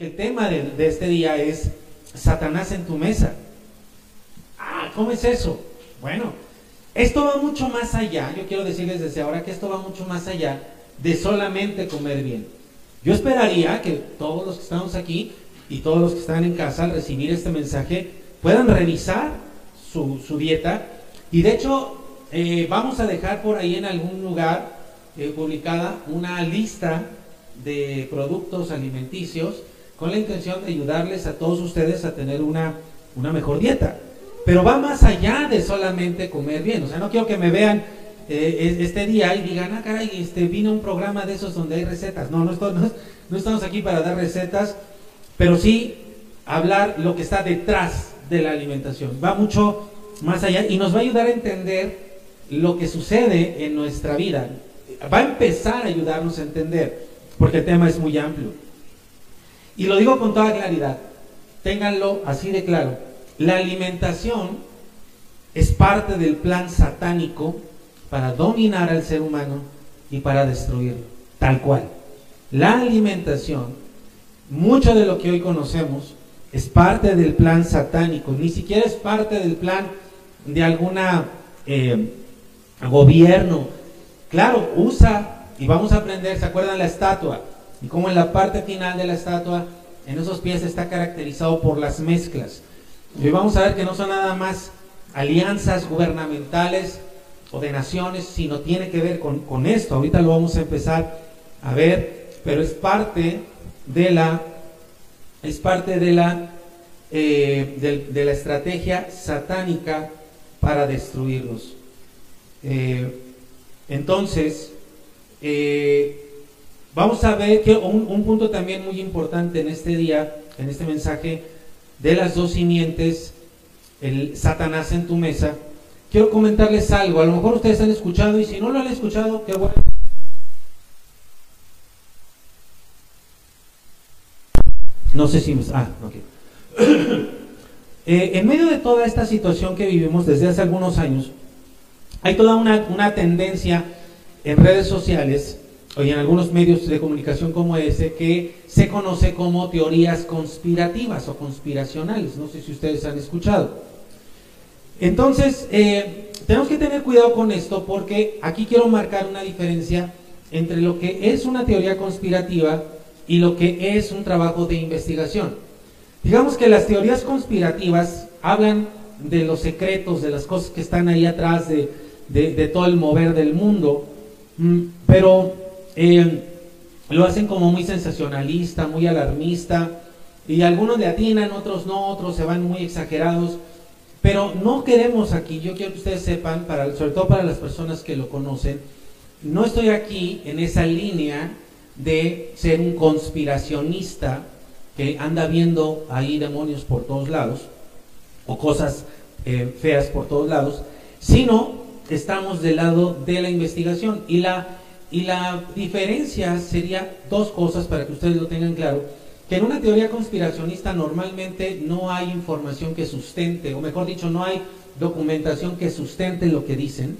el tema de, este día es Satanás en tu mesa. Ah, ¿cómo es eso? Bueno, esto va mucho más allá. Yo quiero decirles desde ahora que esto va mucho más allá de solamente comer bien. Yo esperaría que todos los que estamos aquí y todos los que están en casa al recibir este mensaje puedan revisar su, su dieta. Y de hecho, eh, vamos a dejar por ahí en algún lugar eh, publicada una lista de productos alimenticios con la intención de ayudarles a todos ustedes a tener una, una mejor dieta. Pero va más allá de solamente comer bien. O sea, no quiero que me vean eh, este día y digan, ah, caray, este, vino un programa de esos donde hay recetas. No, no, no, no estamos aquí para dar recetas, pero sí hablar lo que está detrás de la alimentación. Va mucho más allá y nos va a ayudar a entender lo que sucede en nuestra vida. Va a empezar a ayudarnos a entender, porque el tema es muy amplio. Y lo digo con toda claridad, ténganlo así de claro. La alimentación es parte del plan satánico para dominar al ser humano y para destruirlo, tal cual. La alimentación, mucho de lo que hoy conocemos, es parte del plan satánico, ni siquiera es parte del plan de alguna eh, gobierno. Claro, usa, y vamos a aprender, ¿se acuerdan la estatua? Y como en la parte final de la estatua, en esos pies está caracterizado por las mezclas. Y hoy vamos a ver que no son nada más alianzas gubernamentales o de naciones, sino tiene que ver con, con esto. Ahorita lo vamos a empezar a ver, pero es parte de la, es parte de la, eh, de, la estrategia satánica para destruirlos. Eh, entonces, eh, vamos a ver que un, punto también muy importante en este día, en este mensaje, de las dos simientes, el Satanás en tu mesa. Quiero comentarles algo, a lo mejor ustedes han escuchado y si no lo han escuchado, qué bueno. No sé si... Ah, ok. eh, en medio de toda esta situación que vivimos desde hace algunos años, hay toda una, tendencia en redes sociales y en algunos medios de comunicación como ese que se conoce como teorías conspirativas o conspiracionales. No sé si ustedes han escuchado. Entonces, eh, tenemos que tener cuidado con esto porque aquí quiero marcar una diferencia entre lo que es una teoría conspirativa y lo que es un trabajo de investigación. Digamos que las teorías conspirativas hablan de los secretos, de las cosas que están ahí atrás, de, de, todo el mover del mundo, mm, pero eh, lo hacen como muy sensacionalista, muy alarmista, y algunos le atinan, otros no, otros se van muy exagerados, pero no queremos aquí, yo quiero que ustedes sepan, sobre todo para las personas que lo conocen, no estoy aquí en esa línea de ser un conspiracionista que anda viendo ahí demonios por todos lados o cosas eh, feas por todos lados, sino estamos del lado de la investigación. Y la, y la diferencia sería dos cosas para que ustedes lo tengan claro. Que en una teoría conspiracionista normalmente no hay información que sustente, o mejor dicho, no hay documentación que sustente lo que dicen.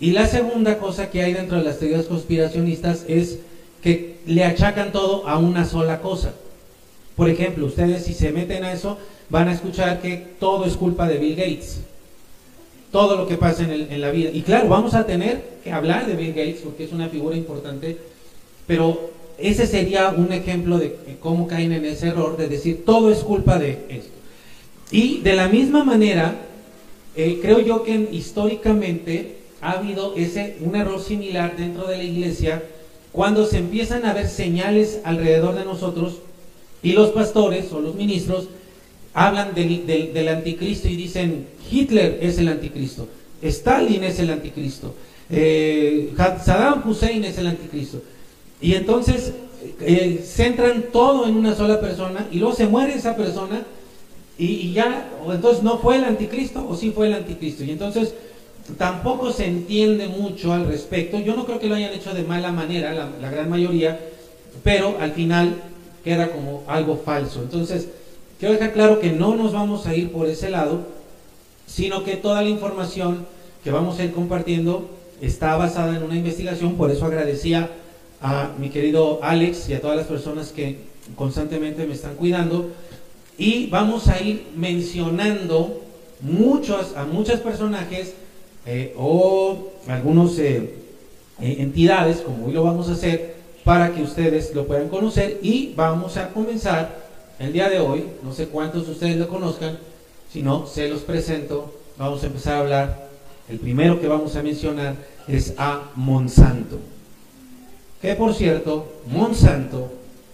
Y la segunda cosa que hay dentro de las teorías conspiracionistas es que le achacan todo a una sola cosa. Por ejemplo, ustedes si se meten a eso, van a escuchar que todo es culpa de Bill Gates todo lo que pasa en, la vida. Y claro, vamos a tener que hablar de Bill Gates porque es una figura importante, pero ese sería un ejemplo de cómo caen en ese error de decir todo es culpa de esto. Y de la misma manera, eh, creo yo que históricamente ha habido ese, un error similar dentro de la iglesia cuando se empiezan a ver señales alrededor de nosotros y los pastores o los ministros hablan del, del, anticristo y dicen Hitler es el anticristo, Stalin es el anticristo, eh, Saddam Hussein es el anticristo. Y entonces eh, centran todo en una sola persona y luego se muere esa persona y, ya, o entonces no fue el anticristo o sí fue el anticristo. Y entonces tampoco se entiende mucho al respecto. Yo no creo que lo hayan hecho de mala manera, la, la gran mayoría, pero al final queda como algo falso. Entonces, Quiero dejar claro que no nos vamos a ir por ese lado, sino que toda la información que vamos a ir compartiendo está basada en una investigación, por eso agradecía a mi querido Alex y a todas las personas que constantemente me están cuidando. Y vamos a ir mencionando muchos, a muchos personajes eh, o algunos eh, eh, entidades, como hoy lo vamos a hacer, para que ustedes lo puedan conocer. Y vamos a comenzar el día de hoy, no sé cuántos de ustedes lo conozcan, si no, se los presento. Vamos a empezar a hablar. El primero que vamos a mencionar es a Monsanto. Que por cierto, Monsanto,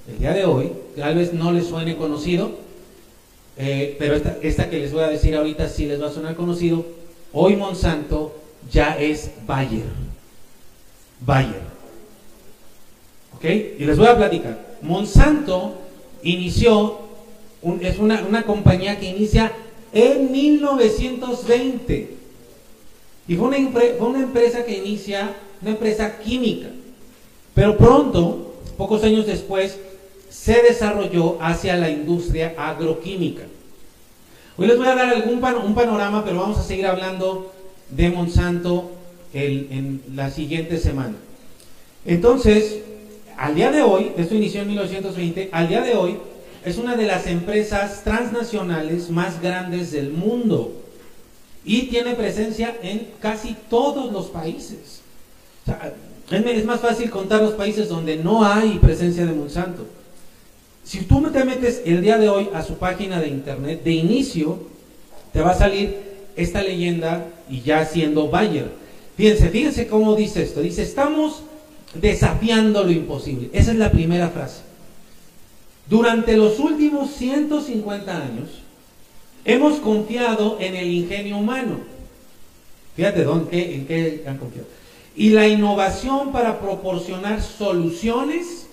el día de hoy, tal vez no les suene conocido, eh, pero esta, esta, que les voy a decir ahorita sí les va a sonar conocido. Hoy Monsanto ya es Bayer. Bayer. ¿Ok? Y les voy a platicar. Monsanto inició, es una, una compañía que inicia en 1920. Y fue una, fue una empresa que inicia, una empresa química. Pero pronto, pocos años después, se desarrolló hacia la industria agroquímica. Hoy les voy a dar algún un panorama, pero vamos a seguir hablando de Monsanto en la siguiente semana. Entonces, al día de hoy, esto inició en 1920, al día de hoy es una de las empresas transnacionales más grandes del mundo y tiene presencia en casi todos los países. es más fácil contar los países donde no hay presencia de Monsanto. Si tú te metes el día de hoy a su página de internet, de inicio, te va a salir esta leyenda y ya siendo Bayer. Fíjense, fíjense cómo dice esto. Dice, estamos desafiando lo imposible. Esa es la primera frase. Durante los últimos 150 años, hemos confiado en el ingenio humano. Fíjate ¿dónde, en qué han confiado. Y la innovación para proporcionar soluciones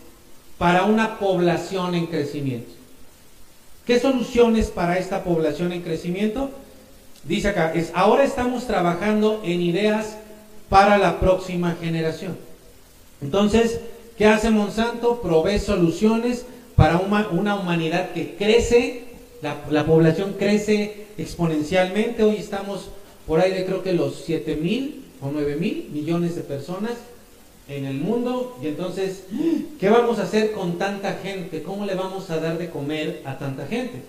para una población en crecimiento. ¿Qué soluciones para esta población en crecimiento? Dice acá, es ahora estamos trabajando en ideas para la próxima generación. Entonces, ¿qué hace Monsanto? Provee soluciones para una, humanidad que crece, la, población crece exponencialmente. Hoy estamos por ahí de creo que los 7 mil o 9 mil millones de personas en el mundo. Y entonces, ¿qué vamos a hacer con tanta gente? ¿Cómo le vamos a dar de comer a tanta gente?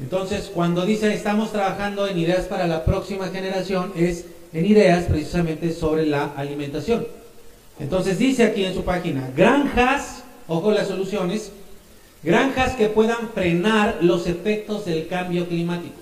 Entonces, cuando dice estamos trabajando en ideas para la próxima generación, es en ideas precisamente sobre la alimentación. Entonces dice aquí en su página, granjas, ojo las soluciones, granjas que puedan frenar los efectos del cambio climático.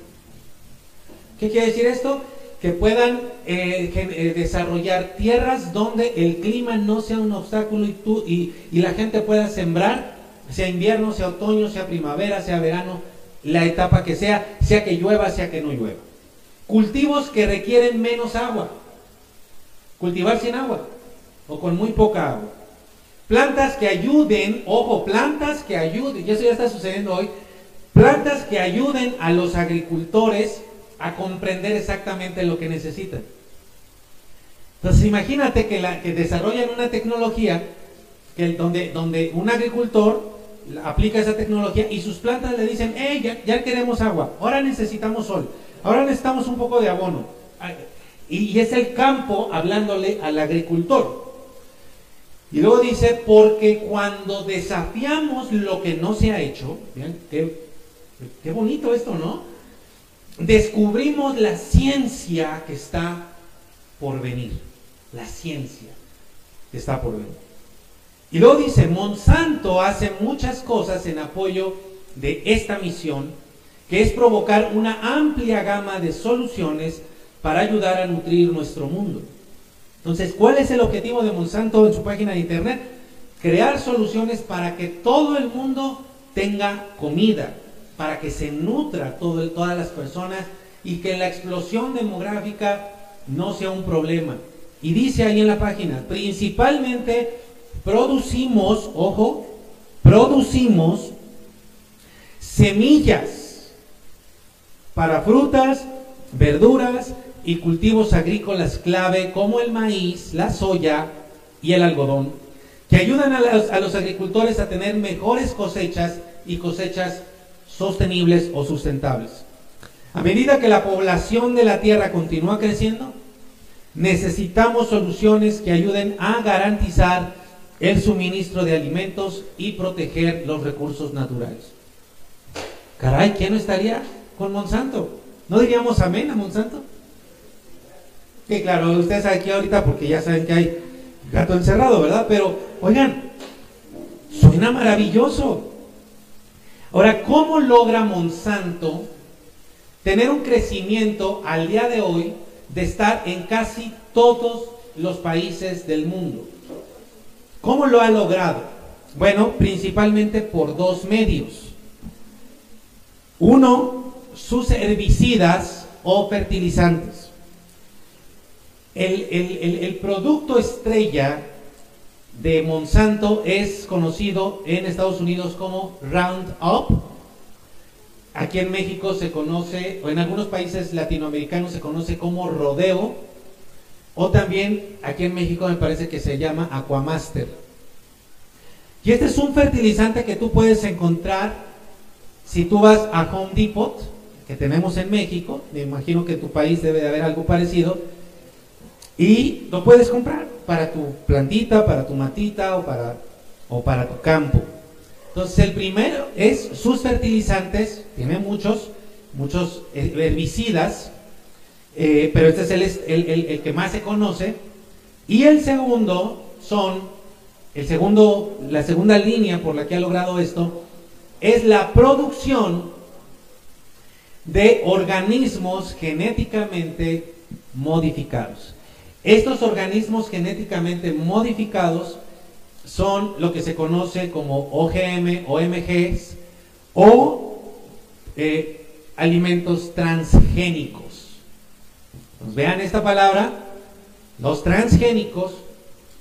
¿Qué quiere decir esto? Que puedan eh, eh, desarrollar tierras donde el clima no sea un obstáculo y, y la gente pueda sembrar, sea invierno, sea otoño, sea primavera, sea verano, la etapa que sea, sea que llueva, sea que no llueva. Cultivos que requieren menos agua. Cultivar sin agua o con muy poca agua. Plantas que ayuden, ojo, plantas que ayuden, y eso ya está sucediendo hoy, plantas que ayuden a los agricultores a comprender exactamente lo que necesitan. Entonces imagínate que, la, que desarrollan una tecnología que donde, donde un agricultor aplica esa tecnología y sus plantas le dicen, hey, ya, ya queremos agua, ahora necesitamos sol, ahora necesitamos un poco de abono. Y es el campo hablándole al agricultor. Y luego dice, porque cuando desafiamos lo que no se ha hecho, vean, qué, qué bonito esto, ¿no? Descubrimos la ciencia que está por venir. La ciencia que está por venir. Y luego dice, Monsanto hace muchas cosas en apoyo de esta misión, que es provocar una amplia gama de soluciones para ayudar a nutrir nuestro mundo. Entonces, ¿cuál es el objetivo de Monsanto en su página de internet? Crear soluciones para que todo el mundo tenga comida, para que se nutra todo, todas las personas y que la explosión demográfica no sea un problema. Y dice ahí en la página, principalmente producimos, ojo, producimos semillas para frutas, verduras y cultivos agrícolas clave como el maíz, la soya y el algodón, que ayudan a los, agricultores a tener mejores cosechas y cosechas sostenibles o sustentables. A medida que la población de la tierra continúa creciendo, necesitamos soluciones que ayuden a garantizar el suministro de alimentos y proteger los recursos naturales. Caray, ¿quién no estaría con Monsanto? ¿No diríamos amén a Monsanto? Que claro, ustedes aquí ahorita porque ya saben que hay gato encerrado, ¿verdad? Pero, oigan, suena maravilloso. Ahora, ¿cómo logra Monsanto tener un crecimiento al día de hoy de estar en casi todos los países del mundo? ¿Cómo lo ha logrado? Bueno, principalmente por dos medios. Uno, sus herbicidas o fertilizantes. El, producto estrella de Monsanto es conocido en Estados Unidos como Roundup. Aquí en México se conoce, o en algunos países latinoamericanos se conoce como Rodeo, o también aquí en México me parece que se llama Aquamaster. Y este es un fertilizante que tú puedes encontrar si tú vas a Home Depot, que tenemos en México, me imagino que en tu país debe de haber algo parecido, y lo puedes comprar para tu plantita, para tu matita o para, o para tu campo. Entonces el primero es sus fertilizantes, tiene muchos, muchos herbicidas, eh, pero este es el, el, que más se conoce. Y el segundo son, el segundo, la segunda línea por la que ha logrado esto, es la producción de organismos genéticamente modificados. Estos organismos genéticamente modificados son lo que se conoce como OGM, OMGs o eh, alimentos transgénicos. vean esta palabra, los transgénicos,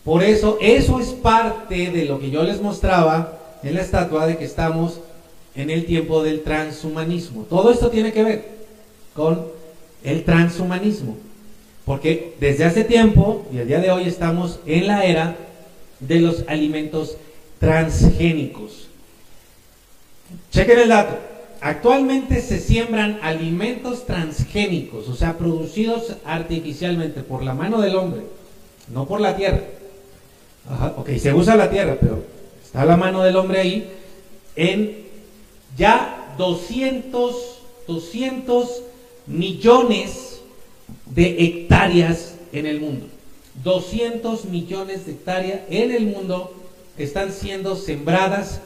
por eso eso es parte de lo que yo les mostraba en la estatua de que estamos en el tiempo del transhumanismo. Todo esto tiene que ver con el transhumanismo. Porque desde hace tiempo y el día de hoy estamos en la era de los alimentos transgénicos. Chequen el dato. Actualmente se siembran alimentos transgénicos, o sea, producidos artificialmente por la mano del hombre, no por la tierra. ok, se usa la tierra, pero está la mano del hombre ahí, en ya 200, 200 millones de hectáreas en el mundo. 200 millones de hectáreas en el mundo están siendo sembradas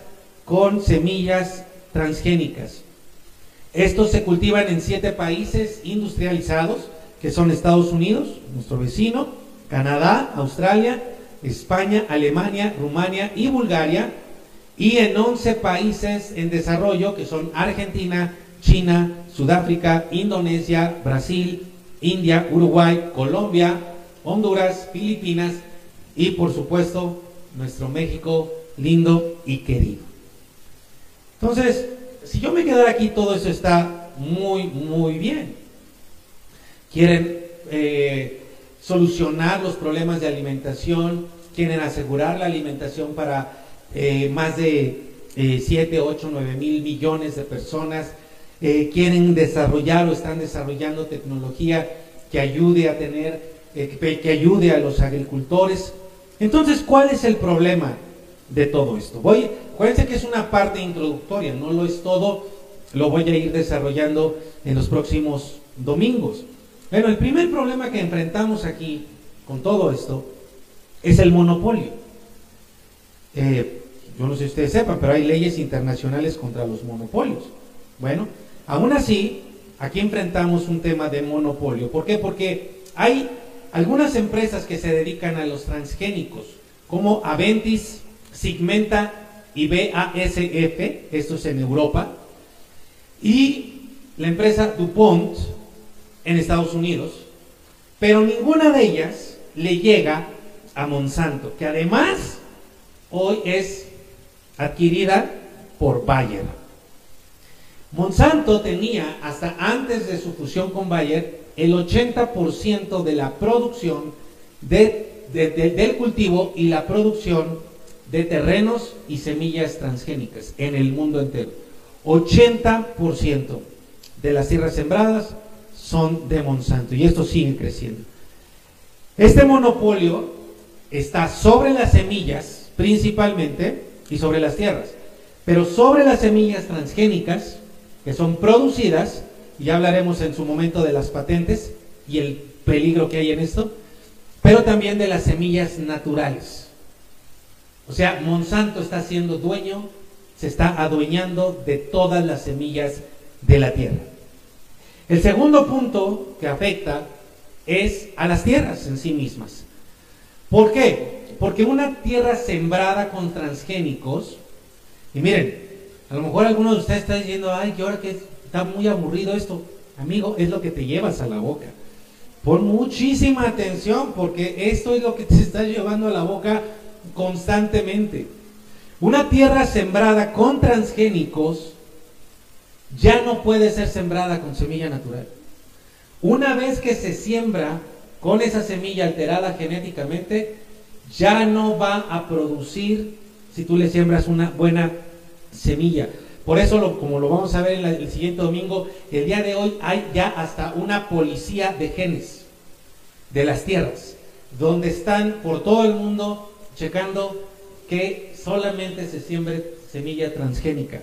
con semillas transgénicas. Estos se cultivan en siete países industrializados, que son Estados Unidos, nuestro vecino, Canadá, Australia, España, Alemania, Rumania y Bulgaria, y en 11 países en desarrollo, que son Argentina, China, Sudáfrica, Indonesia, Brasil, India, Uruguay, Colombia, Honduras, Filipinas y por supuesto nuestro México lindo y querido. Entonces, si yo me quedara aquí, todo eso está muy, muy bien. Quieren eh, solucionar los problemas de alimentación, quieren asegurar la alimentación para eh, más de 7, 8, 9 mil millones de personas eh, quieren desarrollar o están desarrollando tecnología que ayude a tener, eh, que, ayude a los agricultores. Entonces, ¿cuál es el problema de todo esto? Voy, acuérdense que es una parte introductoria, no lo es todo, lo voy a ir desarrollando en los próximos domingos. Bueno, el primer problema que enfrentamos aquí con todo esto es el monopolio. Eh, yo no sé si ustedes sepan, pero hay leyes internacionales contra los monopolios. Bueno, Aún así, aquí enfrentamos un tema de monopolio. ¿Por qué? Porque hay algunas empresas que se dedican a los transgénicos, como Aventis, Sigmenta y BASF, esto es en Europa, y la empresa DuPont en Estados Unidos, pero ninguna de ellas le llega a Monsanto, que además hoy es adquirida por Bayer. Monsanto tenía hasta antes de su fusión con Bayer el 80% de la producción del cultivo y la producción de terrenos y semillas transgénicas en el mundo entero. 80% de las tierras sembradas son de Monsanto y esto sigue creciendo. Este monopolio está sobre las semillas principalmente, y sobre las tierras. Pero sobre las semillas transgénicas, que son producidas, y ya hablaremos en su momento de las patentes y el peligro que hay en esto, pero también de las semillas naturales. O sea, Monsanto está siendo dueño, se está adueñando de todas las semillas de la tierra. El segundo punto que afecta es a las tierras en sí mismas. ¿Por qué? Porque una tierra sembrada con transgénicos, y miren, a lo mejor alguno de ustedes está diciendo, ay, que ahora que está muy aburrido esto. Amigo, es lo que te llevas a la boca. Pon muchísima atención porque esto es lo que te está llevando a la boca constantemente. Una tierra sembrada con transgénicos ya no puede ser sembrada con semilla natural. Una vez que se siembra con esa semilla alterada genéticamente, ya no va a producir si tú le siembras una buena semilla. Por eso, como lo vamos a ver en el siguiente domingo, el día de hoy hay ya hasta una policía de genes de las tierras, donde están por todo el mundo checando que solamente se siembre semilla transgénica.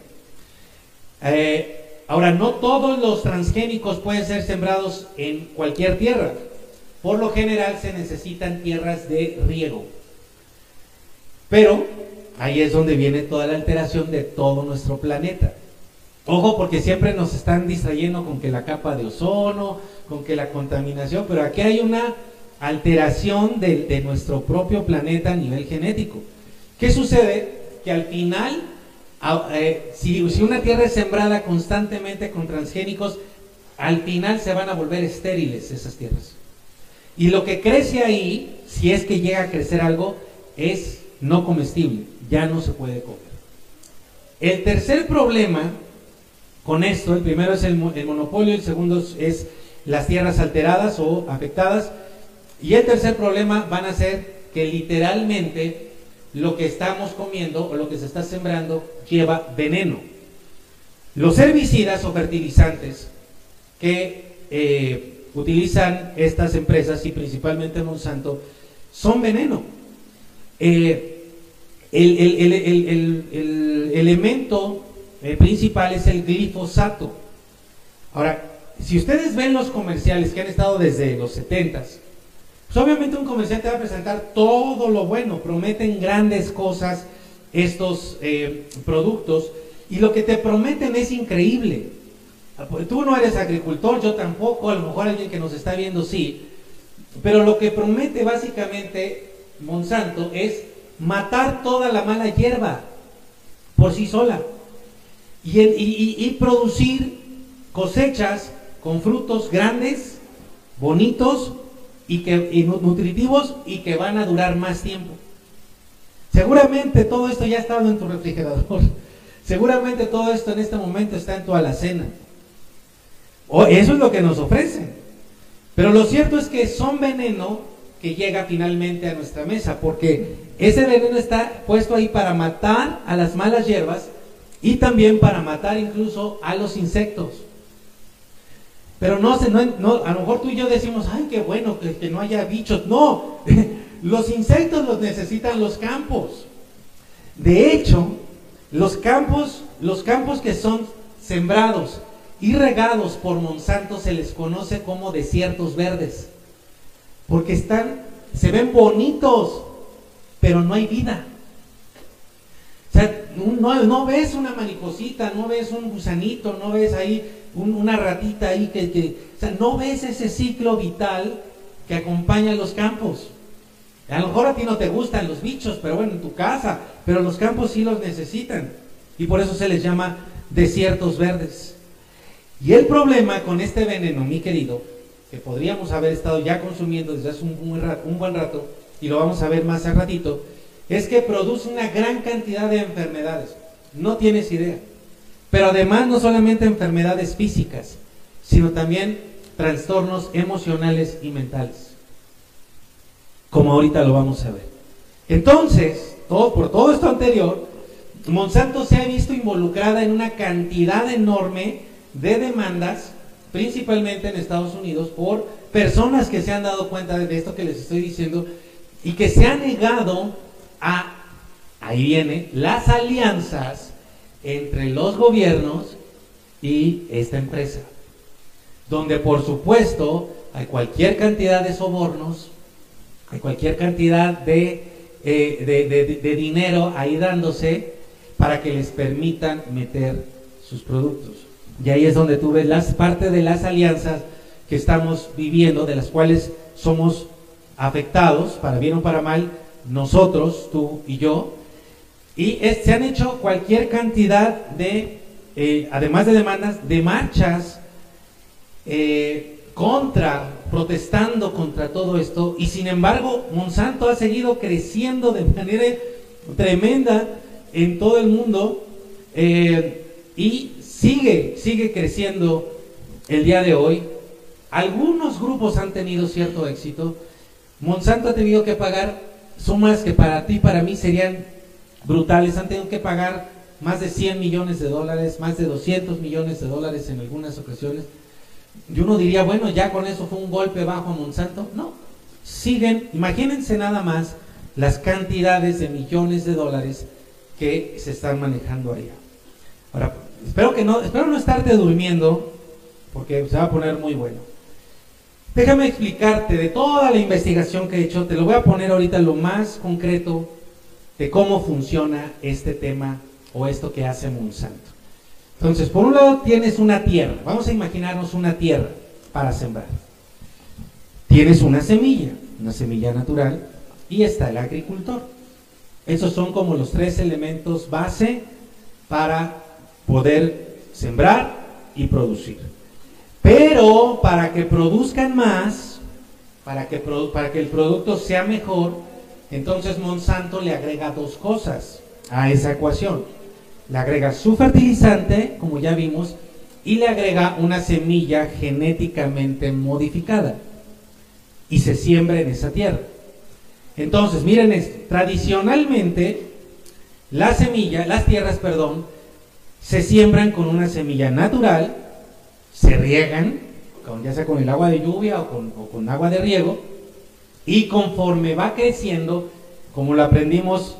Eh, ahora, no todos los transgénicos pueden ser sembrados en cualquier tierra. Por lo general se necesitan tierras de riego. Pero ahí es donde viene toda la alteración de todo nuestro planeta. Ojo, porque siempre nos están distrayendo con que la capa de ozono, con que la contaminación, pero aquí hay una alteración de, nuestro propio planeta a nivel genético. ¿Qué sucede? Que al final, eh, si, si una tierra es sembrada constantemente con transgénicos, al final se van a volver estériles esas tierras. Y lo que crece ahí, si es que llega a crecer algo, es no comestible ya no se puede comer. El tercer problema con esto, el primero es el, monopolio, el segundo es las tierras alteradas o afectadas, y el tercer problema van a ser que literalmente lo que estamos comiendo o lo que se está sembrando lleva veneno. Los herbicidas o fertilizantes que eh, utilizan estas empresas y principalmente Monsanto son veneno. Eh, el, elemento eh, principal es el glifosato. Ahora, si ustedes ven los comerciales que han estado desde los 70 pues obviamente un comercial te va a presentar todo lo bueno, prometen grandes cosas estos eh, productos y lo que te prometen es increíble. Tú no eres agricultor, yo tampoco, a lo mejor alguien que nos está viendo sí, pero lo que promete básicamente Monsanto es matar toda la mala hierba por sí sola y, producir cosechas con frutos grandes, bonitos y, que, nutritivos y que van a durar más tiempo. Seguramente todo esto ya ha estado en tu refrigerador. Seguramente todo esto en este momento está en tu alacena. O eso es lo que nos ofrecen. Pero lo cierto es que son veneno que llega finalmente a nuestra mesa, porque ese veneno está puesto ahí para matar a las malas hierbas y también para matar incluso a los insectos. Pero no, no, a lo mejor tú y yo decimos, ay, qué bueno que, que no haya bichos. No, los insectos los necesitan los campos. De hecho, los campos, los campos que son sembrados y regados por Monsanto se les conoce como desiertos verdes. Porque están, se ven bonitos, pero no hay vida. O sea, no, ves una mariposita, no ves un gusanito, no ves ahí una ratita ahí que, que, o sea, no ves ese ciclo vital que acompaña los campos. A lo mejor a ti no te gustan los bichos, pero bueno, en tu casa, pero los campos sí los necesitan. Y por eso se les llama desiertos verdes. Y el problema con este veneno, mi querido, que podríamos haber estado ya consumiendo desde hace un, buen rato, y lo vamos a ver más al ratito, es que produce una gran cantidad de enfermedades. No tienes idea. Pero además no solamente enfermedades físicas, sino también trastornos emocionales y mentales. Como ahorita lo vamos a ver. Entonces, todo, por todo esto anterior, Monsanto se ha visto involucrada en una cantidad enorme de demandas principalmente en Estados Unidos, por personas que se han dado cuenta de esto que les estoy diciendo y que se han negado a ahí viene, las alianzas entre los gobiernos y esta empresa, donde por supuesto hay cualquier cantidad de sobornos, hay cualquier cantidad de, eh, de, dinero ahí dándose para que les permitan meter sus productos. Y ahí es donde tú ves las partes de las alianzas que estamos viviendo, de las cuales somos afectados, para bien o para mal, nosotros, tú y yo. Y se han hecho cualquier cantidad de, eh, además de demandas, de marchas eh, contra, protestando contra todo esto, y sin embargo Monsanto ha seguido creciendo de manera tremenda en todo el mundo eh, y sigue, sigue creciendo el día de hoy. Algunos grupos han tenido cierto éxito. Monsanto ha tenido que pagar sumas que para ti, para mí serían brutales. Han tenido que pagar más de 100 millones de dólares, más de 200 millones de dólares en algunas ocasiones y uno diría, bueno, ya con eso fue un golpe bajo a Monsanto. No, siguen, imagínense nada más las cantidades de millones de dólares que se están manejando allá. Ahora, espero que no, espero no estarte durmiendo, porque se va a poner muy bueno. Déjame explicarte de toda la investigación que he hecho, te lo voy a poner ahorita lo más concreto de cómo funciona este tema o esto que hace Monsanto. Entonces, por un lado tienes una tierra, vamos a imaginarnos una tierra para sembrar. Tienes una semilla, una semilla natural, y está el agricultor. Esos son como los tres elementos base para poder sembrar y producir. Pero para que produzcan más, para que, el producto sea mejor, entonces Monsanto le agrega dos cosas a esa ecuación. Le agrega su fertilizante, como ya vimos, y le agrega una semilla genéticamente modificada. Y se siembra en esa tierra. Entonces, miren esto, tradicionalmente las semillas, las tierras, perdón, se siembran con una semilla natural, se riegan, ya sea con el agua de lluvia o con, con agua de riego, y conforme va creciendo, como lo aprendimos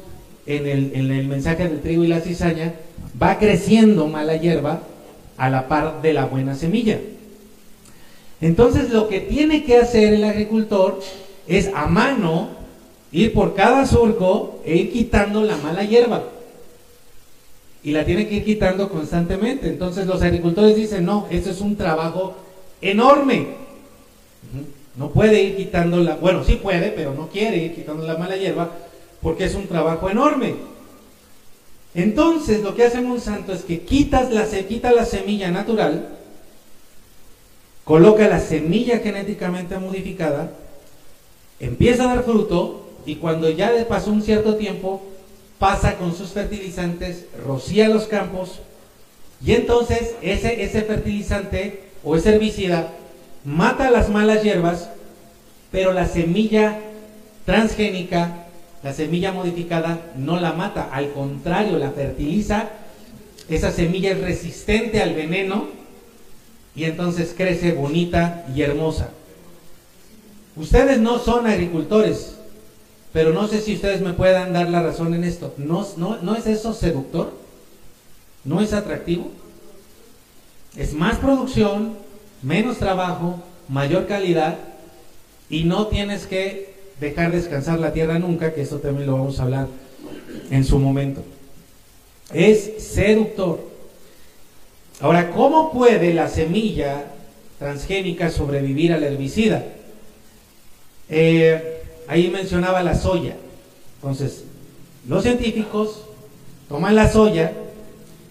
en el, mensaje del trigo y la cizaña, va creciendo mala hierba a la par de la buena semilla. Entonces lo que tiene que hacer el agricultor es a mano ir por cada surco e ir quitando la mala hierba. Y la tiene que ir quitando constantemente. Entonces los agricultores dicen, no, eso es un trabajo enorme. No puede ir quitando la, bueno, sí puede, pero no quiere ir quitando la mala hierba porque es un trabajo enorme. Entonces lo que hace Monsanto es que quitas la, quita la semilla natural, coloca la semilla genéticamente modificada, empieza a dar fruto y cuando ya pasó un cierto tiempo, pasa con sus fertilizantes, rocía los campos y entonces ese, ese fertilizante o ese herbicida mata las malas hierbas, pero la semilla transgénica la semilla modificada no la mata, al contrario, la fertiliza. Esa semilla es resistente al veneno y entonces crece bonita y hermosa. Ustedes no son agricultores, pero no sé si ustedes me puedan dar la razón en esto. ¿No, no, no es eso seductor? ¿No es atractivo? Es más producción, menos trabajo, mayor calidad y no tienes que dejar descansar la tierra nunca, que eso también lo vamos a hablar en su momento. Es seductor. Ahora, ¿cómo puede la semilla transgénica sobrevivir al herbicida? Eh, ahí mencionaba la soya. Entonces, los científicos toman la soya,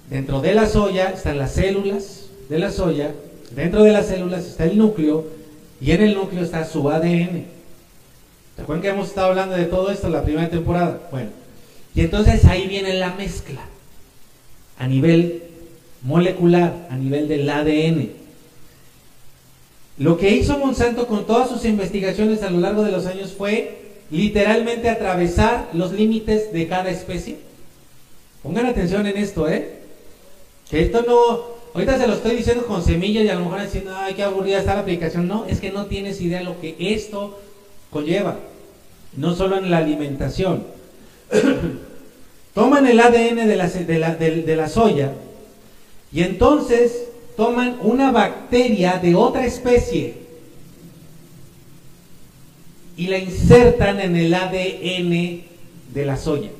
dentro de la soya están las células de la soya, dentro de las células está el núcleo y en el núcleo está su ADN. ¿Se acuerdan que hemos estado hablando de todo esto en la primera temporada? Bueno, y entonces ahí viene la mezcla a nivel molecular, a nivel del ADN. Lo que hizo Monsanto con todas sus investigaciones a lo largo de los años fue literalmente atravesar los límites de cada especie. Pongan atención en esto, ¿eh? Que esto no, ahorita se lo estoy diciendo con semillas y a lo mejor diciendo, ay, qué aburrida está la aplicación. No, es que no tienes idea de lo que esto conlleva, no solo en la alimentación. toman el ADN de la, de la, de la soya y entonces toman una bacteria de otra especie y la insertan en el ADN de la soya.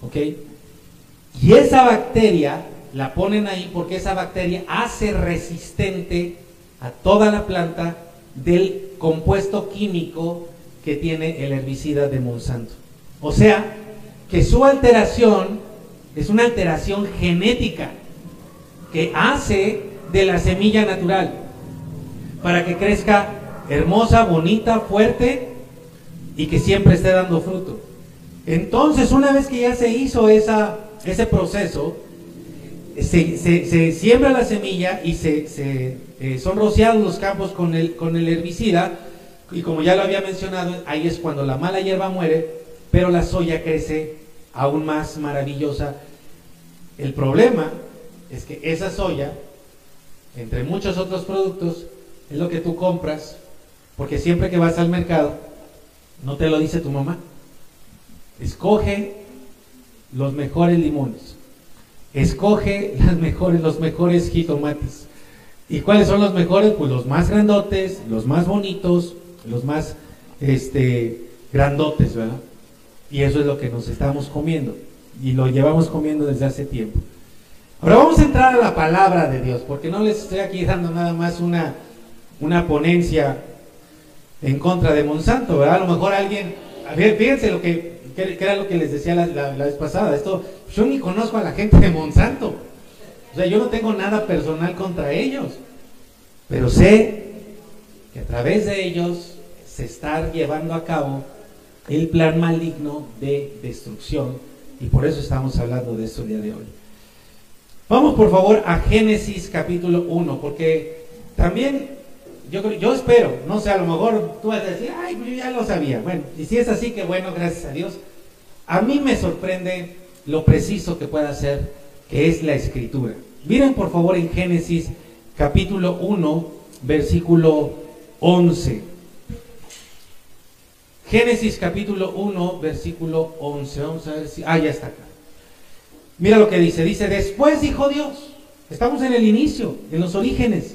¿Ok? Y esa bacteria la ponen ahí porque esa bacteria hace resistente a toda la planta del compuesto químico que tiene el herbicida de Monsanto. O sea, que su alteración es una alteración genética que hace de la semilla natural para que crezca hermosa, bonita, fuerte y que siempre esté dando fruto. Entonces, una vez que ya se hizo esa, ese proceso, se, siembra la semilla y se, eh, son rociados los campos con el, con el herbicida y como ya lo había mencionado, ahí es cuando la mala hierba muere, pero la soya crece aún más maravillosa. El problema es que esa soya, entre muchos otros productos, es lo que tú compras, porque siempre que vas al mercado, no te lo dice tu mamá. Escoge los mejores limones. Escoge mejores, los mejores jitomates. ¿Y cuáles son los mejores? Pues los más grandotes, los más bonitos, los más este, grandotes, ¿verdad? Y eso es lo que nos estamos comiendo. Y lo llevamos comiendo desde hace tiempo. Ahora vamos a entrar a la palabra de Dios, porque no les estoy aquí dando nada más una, una ponencia en contra de Monsanto, ¿verdad? A lo mejor alguien, fíjense lo que, que, era lo que les decía la, la, vez pasada, esto, yo ni conozco a la gente de Monsanto, o sea, yo no tengo nada personal contra ellos, pero sé que a través de ellos se está llevando a cabo el plan maligno de destrucción y por eso estamos hablando de esto el día de hoy. Vamos por favor a Génesis capítulo 1, porque también yo, yo espero, no sé, a lo mejor tú vas a decir, ay, pues yo ya lo sabía. Bueno, y si es así, que bueno, gracias a Dios. A mí me sorprende lo preciso que puede ser, que es la escritura. Miren por favor en Génesis capítulo 1, versículo 11. Génesis capítulo 1, versículo 11. Vamos a ver si... Ah, ya está acá. Mira lo que dice. Dice, después dijo Dios. Estamos en el inicio, en los orígenes.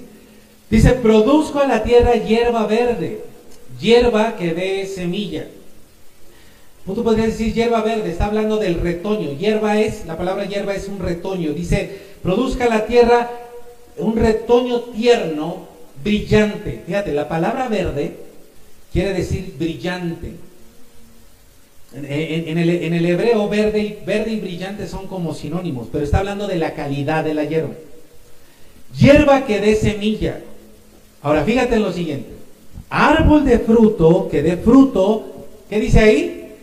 Dice, produzco a la tierra hierba verde, hierba que dé semilla. Tú podrías decir hierba verde, está hablando del retoño. Hierba es, la palabra hierba es un retoño. Dice, produzca la tierra un retoño tierno, brillante. Fíjate, la palabra verde quiere decir brillante. En, el, hebreo verde y, verde y brillante son como sinónimos, pero está hablando de la calidad de la hierba. Hierba que dé semilla. Ahora fíjate en lo siguiente. Árbol de fruto que dé fruto, ¿qué dice ahí?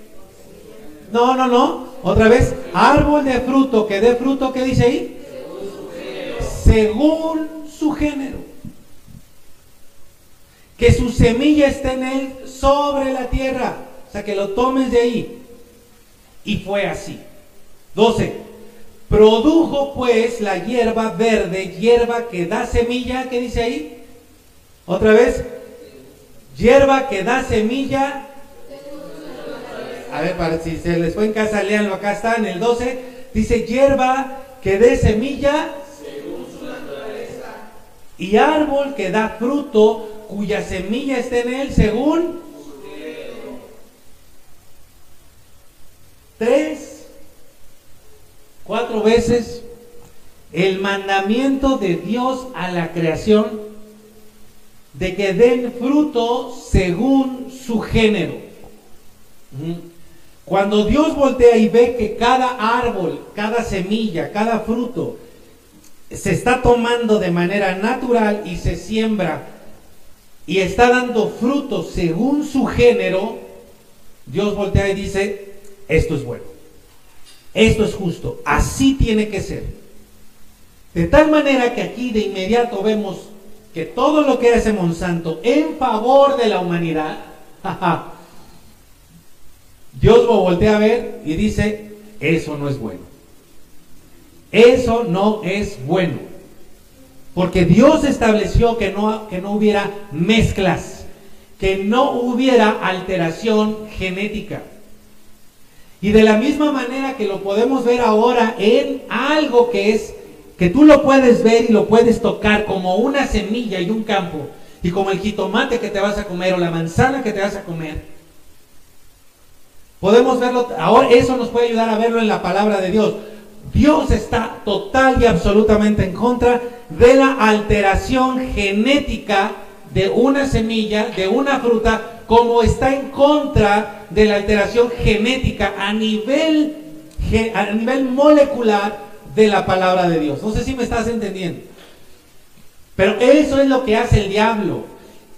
No, no, no. Otra vez, árbol de fruto que dé fruto, ¿qué dice ahí? Según su género. Que su semilla esté en él sobre la tierra. Sea, que lo tomes de ahí. Y fue así. 12. Produjo pues la hierba verde, hierba que da semilla, ¿qué dice ahí? Otra vez, hierba que da semilla. A ver, para si se les fue en casa, leanlo. Acá está en el 12. Dice hierba que dé semilla. Según su naturaleza. Y árbol que da fruto, cuya semilla esté en él, según. Tres, cuatro veces el mandamiento de Dios a la creación de que den fruto según su género. Cuando Dios voltea y ve que cada árbol, cada semilla, cada fruto se está tomando de manera natural y se siembra y está dando fruto según su género, Dios voltea y dice, esto es bueno, esto es justo, así tiene que ser. De tal manera que aquí de inmediato vemos que todo lo que hace Monsanto en favor de la humanidad, Dios lo voltea a ver y dice, eso no es bueno. Eso no es bueno. Porque Dios estableció que no, que no hubiera mezclas, que no hubiera alteración genética. Y de la misma manera que lo podemos ver ahora en algo que es, que tú lo puedes ver y lo puedes tocar como una semilla y un campo, y como el jitomate que te vas a comer o la manzana que te vas a comer. Podemos verlo, ahora eso nos puede ayudar a verlo en la palabra de Dios. Dios está total y absolutamente en contra de la alteración genética de una semilla, de una fruta, como está en contra de la alteración genética a nivel, a nivel molecular de la palabra de Dios. No sé si me estás entendiendo. Pero eso es lo que hace el diablo.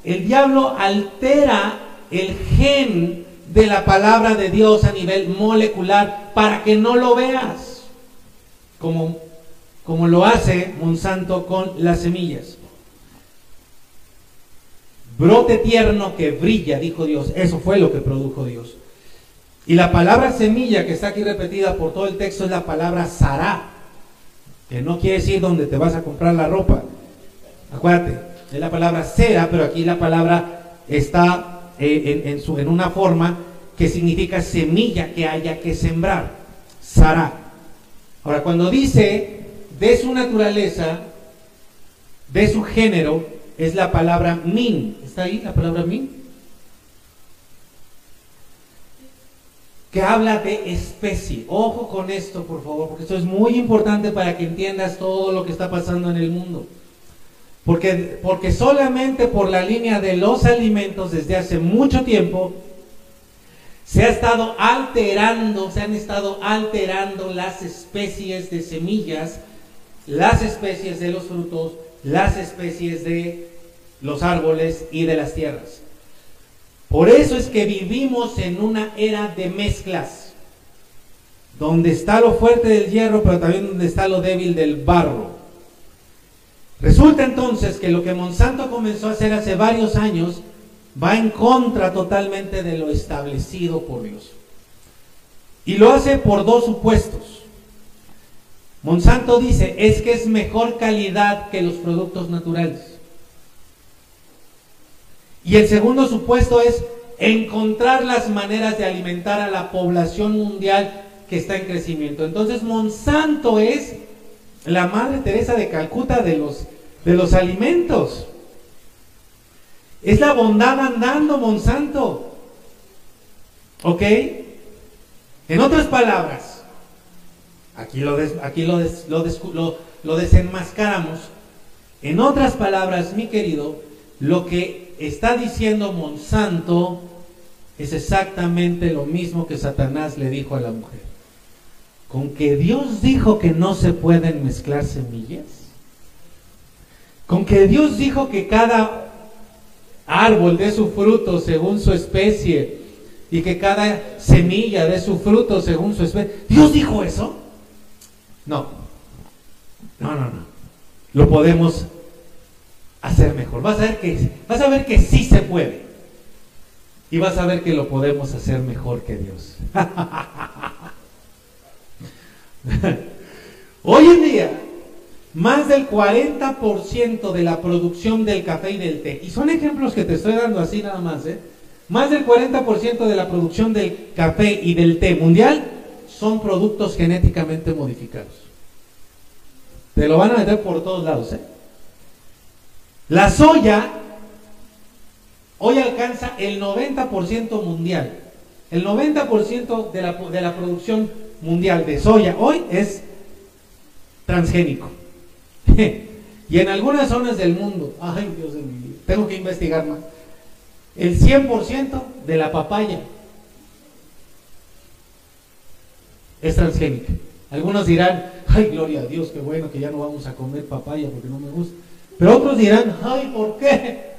El diablo altera el gen de la palabra de Dios a nivel molecular para que no lo veas como, como lo hace Monsanto con las semillas. Brote tierno que brilla, dijo Dios. Eso fue lo que produjo Dios. Y la palabra semilla que está aquí repetida por todo el texto es la palabra Sará, que no quiere decir donde te vas a comprar la ropa. Acuérdate, es la palabra cera, pero aquí la palabra está eh, en, en una forma que significa semilla que haya que sembrar. Sará. Ahora, cuando dice de su naturaleza, de su género, es la palabra min. ¿Está ahí la palabra min? Que habla de especie. Ojo con esto, por favor, porque esto es muy importante para que entiendas todo lo que está pasando en el mundo. Porque, porque solamente por la línea de los alimentos desde hace mucho tiempo se ha estado alterando, se han estado alterando las especies de semillas, las especies de los frutos, las especies de los árboles y de las tierras. Por eso es que vivimos en una era de mezclas, donde está lo fuerte del hierro, pero también donde está lo débil del barro. Resulta entonces que lo que Monsanto comenzó a hacer hace varios años va en contra totalmente de lo establecido por Dios. Y lo hace por dos supuestos. Monsanto dice, es que es mejor calidad que los productos naturales. Y el segundo supuesto es encontrar las maneras de alimentar a la población mundial que está en crecimiento. Entonces Monsanto es la Madre Teresa de Calcuta de los, de los alimentos. Es la bondad andando, Monsanto. ¿Ok? En otras palabras, aquí lo, aquí lo, lo desenmascaramos. En otras palabras, mi querido, lo que está diciendo Monsanto es exactamente lo mismo que Satanás le dijo a la mujer. Con que Dios dijo que no se pueden mezclar semillas. Con que Dios dijo que cada árbol dé su fruto según su especie y que cada semilla dé su fruto según su especie. ¿Dios dijo eso? No. No, no, no. Lo podemos hacer mejor. Vas a ver que, vas a ver que sí se puede. Y vas a ver que lo podemos hacer mejor que Dios. Hoy en día más del 40% de la producción del café y del té, y son ejemplos que te estoy dando así nada más, ¿eh? más del 40% de la producción del café y del té mundial son productos genéticamente modificados. Te lo van a meter por todos lados. ¿eh? La soya hoy alcanza el 90% mundial. El 90% de la, de la producción mundial de soya hoy es transgénico. y en algunas zonas del mundo, ay Dios de mi vida, tengo que investigar más, el 100% de la papaya es transgénica. Algunos dirán, ay gloria a Dios, qué bueno que ya no vamos a comer papaya porque no me gusta. Pero otros dirán, ay, ¿por qué?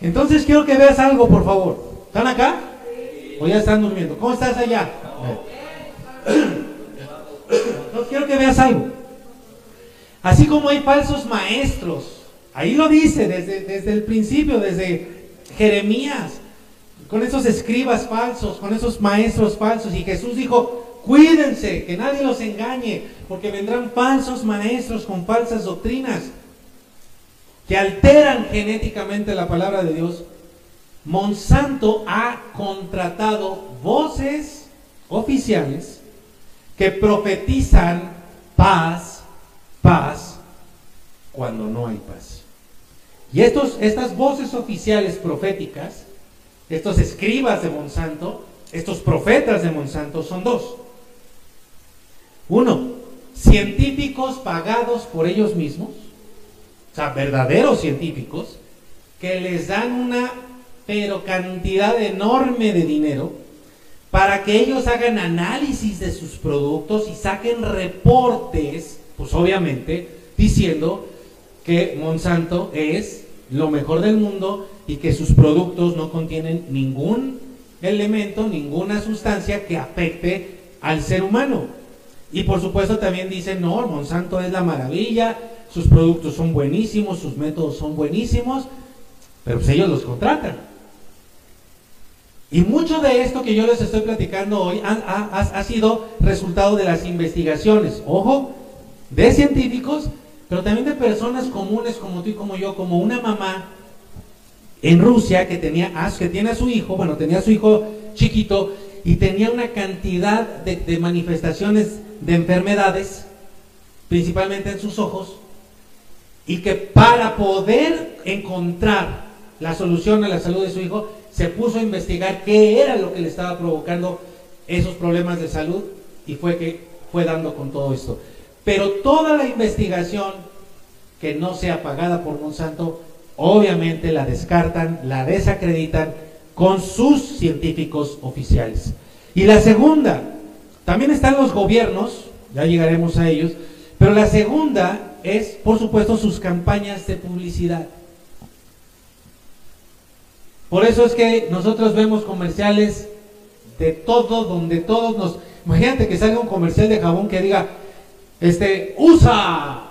Entonces quiero que veas algo, por favor. ¿Están acá? ¿O ya están durmiendo? ¿Cómo estás allá? Entonces quiero que veas algo. Así como hay falsos maestros, ahí lo dice desde, desde el principio, desde Jeremías, con esos escribas falsos, con esos maestros falsos. Y Jesús dijo, cuídense, que nadie los engañe, porque vendrán falsos maestros con falsas doctrinas que alteran genéticamente la palabra de Dios Monsanto ha contratado voces oficiales que profetizan paz, paz, cuando no hay paz. Y estos, estas voces oficiales proféticas, estos escribas de Monsanto, estos profetas de Monsanto son dos. Uno, científicos pagados por ellos mismos, o sea, verdaderos científicos, que les dan una pero cantidad enorme de dinero para que ellos hagan análisis de sus productos y saquen reportes, pues obviamente, diciendo que Monsanto es lo mejor del mundo y que sus productos no contienen ningún elemento, ninguna sustancia que afecte al ser humano. Y por supuesto también dicen, no, Monsanto es la maravilla, sus productos son buenísimos, sus métodos son buenísimos, pero pues ellos los contratan. Y mucho de esto que yo les estoy platicando hoy ha, ha, sido resultado de las investigaciones, ojo, de científicos, pero también de personas comunes como tú y como yo, como una mamá en Rusia que tenía que tiene a su hijo, bueno, tenía a su hijo chiquito y tenía una cantidad de manifestaciones de enfermedades, principalmente en sus ojos, y que para poder encontrar la solución a la salud de su hijo, se puso a investigar qué era lo que le estaba provocando esos problemas de salud y fue que fue dando con todo esto. Pero toda la investigación que no sea pagada por Monsanto, obviamente la descartan, la desacreditan con sus científicos oficiales. Y la segunda, también están los gobiernos, ya llegaremos a ellos, pero la segunda es, por supuesto, sus campañas de publicidad. Por eso es que nosotros vemos comerciales de todo, donde todos nos... Imagínate que salga un comercial de jabón que diga, este, usa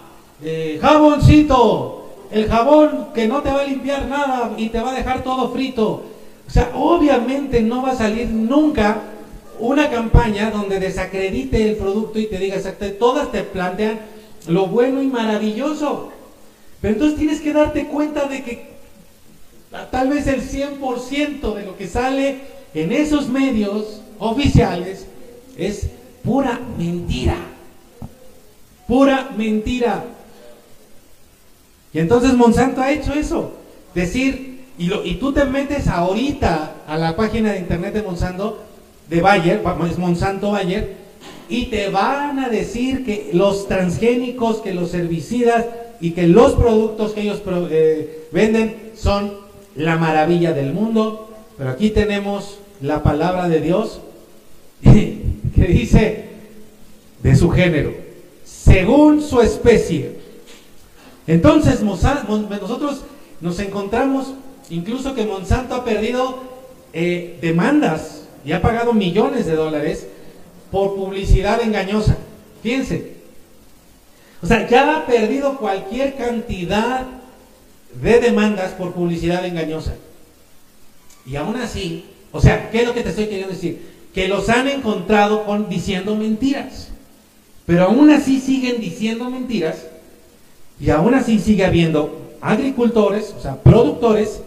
eh, jaboncito, el jabón que no te va a limpiar nada y te va a dejar todo frito. O sea, obviamente no va a salir nunca una campaña donde desacredite el producto y te diga exactamente, todas te plantean lo bueno y maravilloso. Pero entonces tienes que darte cuenta de que tal vez el 100% de lo que sale en esos medios oficiales es pura mentira. Pura mentira. Y entonces Monsanto ha hecho eso. Decir, y, lo, y tú te metes ahorita a la página de internet de Monsanto, de Bayer, es Monsanto Bayer, y te van a decir que los transgénicos, que los herbicidas y que los productos que ellos eh, venden son la maravilla del mundo. Pero aquí tenemos la palabra de Dios que dice de su género, según su especie. Entonces nosotros nos encontramos, incluso que Monsanto ha perdido eh, demandas y ha pagado millones de dólares por publicidad engañosa. Fíjense. O sea, ya ha perdido cualquier cantidad de demandas por publicidad engañosa. Y aún así, o sea, ¿qué es lo que te estoy queriendo decir? Que los han encontrado con, diciendo mentiras. Pero aún así siguen diciendo mentiras y aún así sigue habiendo agricultores, o sea, productores,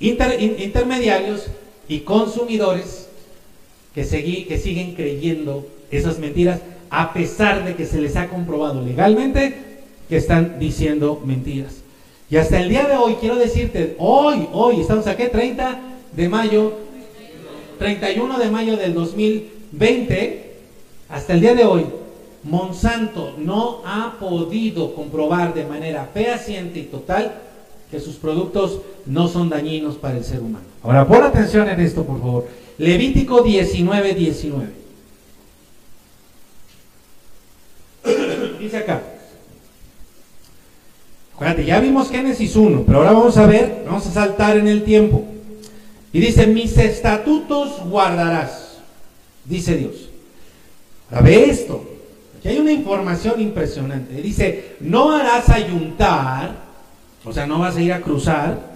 intermediarios y consumidores que, que siguen creyendo esas mentiras a pesar de que se les ha comprobado legalmente que están diciendo mentiras. Y hasta el día de hoy, quiero decirte, hoy, hoy, estamos aquí, 30 de mayo, 31 de mayo del 2020, hasta el día de hoy, Monsanto no ha podido comprobar de manera fehaciente y total que sus productos no son dañinos para el ser humano. Ahora, pon atención en esto, por favor. Levítico 19, 19. Dice acá. Acuérdate, ya vimos Génesis 1, pero ahora vamos a ver, vamos a saltar en el tiempo. Y dice, mis estatutos guardarás, dice Dios. Ahora ve esto, aquí hay una información impresionante. Dice, no harás ayuntar, o sea, no vas a ir a cruzar,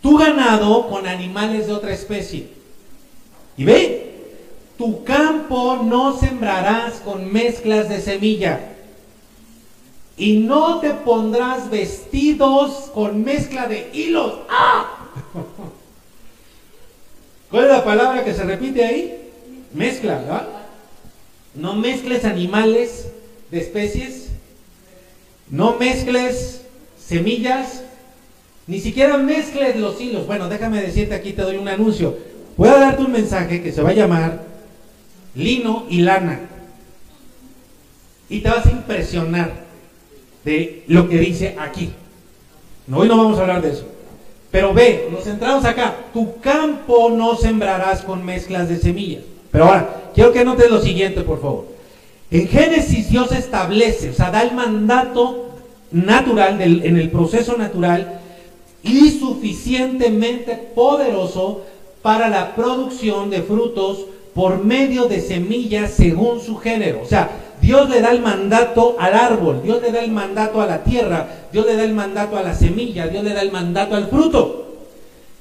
tu ganado con animales de otra especie. Y ve, tu campo no sembrarás con mezclas de semilla. Y no te pondrás vestidos con mezcla de hilos. ¡Ah! ¿Cuál es la palabra que se repite ahí? Mezcla, ¿verdad? No mezcles animales de especies, no mezcles semillas, ni siquiera mezcles los hilos. Bueno, déjame decirte aquí, te doy un anuncio. Voy a darte un mensaje que se va a llamar lino y lana. Y te vas a impresionar de lo que dice aquí. No, hoy no vamos a hablar de eso. Pero ve, nos centramos acá. Tu campo no sembrarás con mezclas de semillas. Pero ahora, quiero que notes lo siguiente, por favor. En Génesis Dios establece, o sea, da el mandato natural, en el proceso natural, y suficientemente poderoso para la producción de frutos por medio de semillas según su género. O sea, Dios le da el mandato al árbol, Dios le da el mandato a la tierra, Dios le da el mandato a la semilla, Dios le da el mandato al fruto.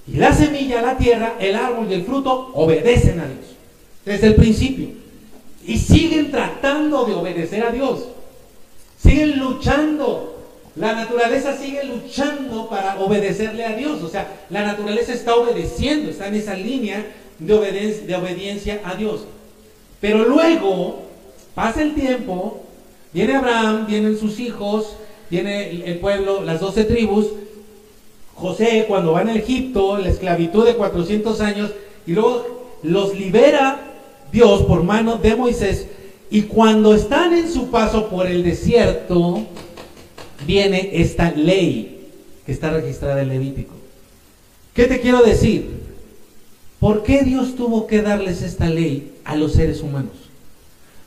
Y la semilla, la tierra, el árbol y el fruto obedecen a Dios desde el principio. Y siguen tratando de obedecer a Dios. Siguen luchando. La naturaleza sigue luchando para obedecerle a Dios. O sea, la naturaleza está obedeciendo, está en esa línea de, obediencia, a Dios. Pero luego pasa el tiempo, viene Abraham, vienen sus hijos, viene el pueblo, las doce tribus. José, cuando va en Egipto, la esclavitud de 400 años, y luego los libera Dios por mano de Moisés. Y cuando están en su paso por el desierto, viene esta ley que está registrada en Levítico. ¿Qué te quiero decir? ¿Por qué Dios tuvo que darles esta ley a los seres humanos?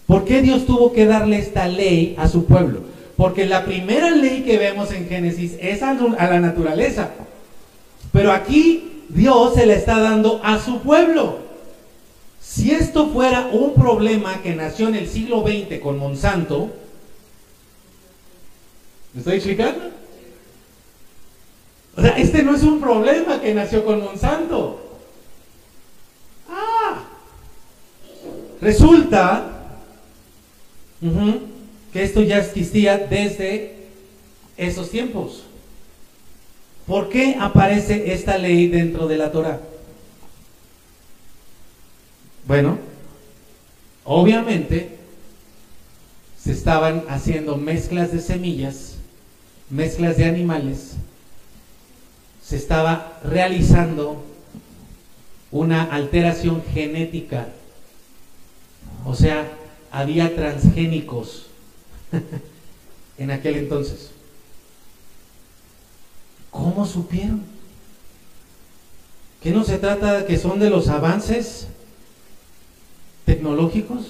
¿Por qué Dios tuvo que darle esta ley a su pueblo? Porque la primera ley que vemos en Génesis es a la naturaleza. Pero aquí Dios se la está dando a su pueblo. Si esto fuera un problema que nació en el siglo XX con Monsanto, ¿me estoy explicando? O sea, este no es un problema que nació con Monsanto. Ah, resulta que esto ya existía desde esos tiempos. ¿Por qué aparece esta ley dentro de la Torah? Bueno, obviamente se estaban haciendo mezclas de semillas, mezclas de animales, se estaba realizando una alteración genética, o sea, había transgénicos en aquel entonces. ¿Cómo supieron? ¿Que no se trata que son de los avances tecnológicos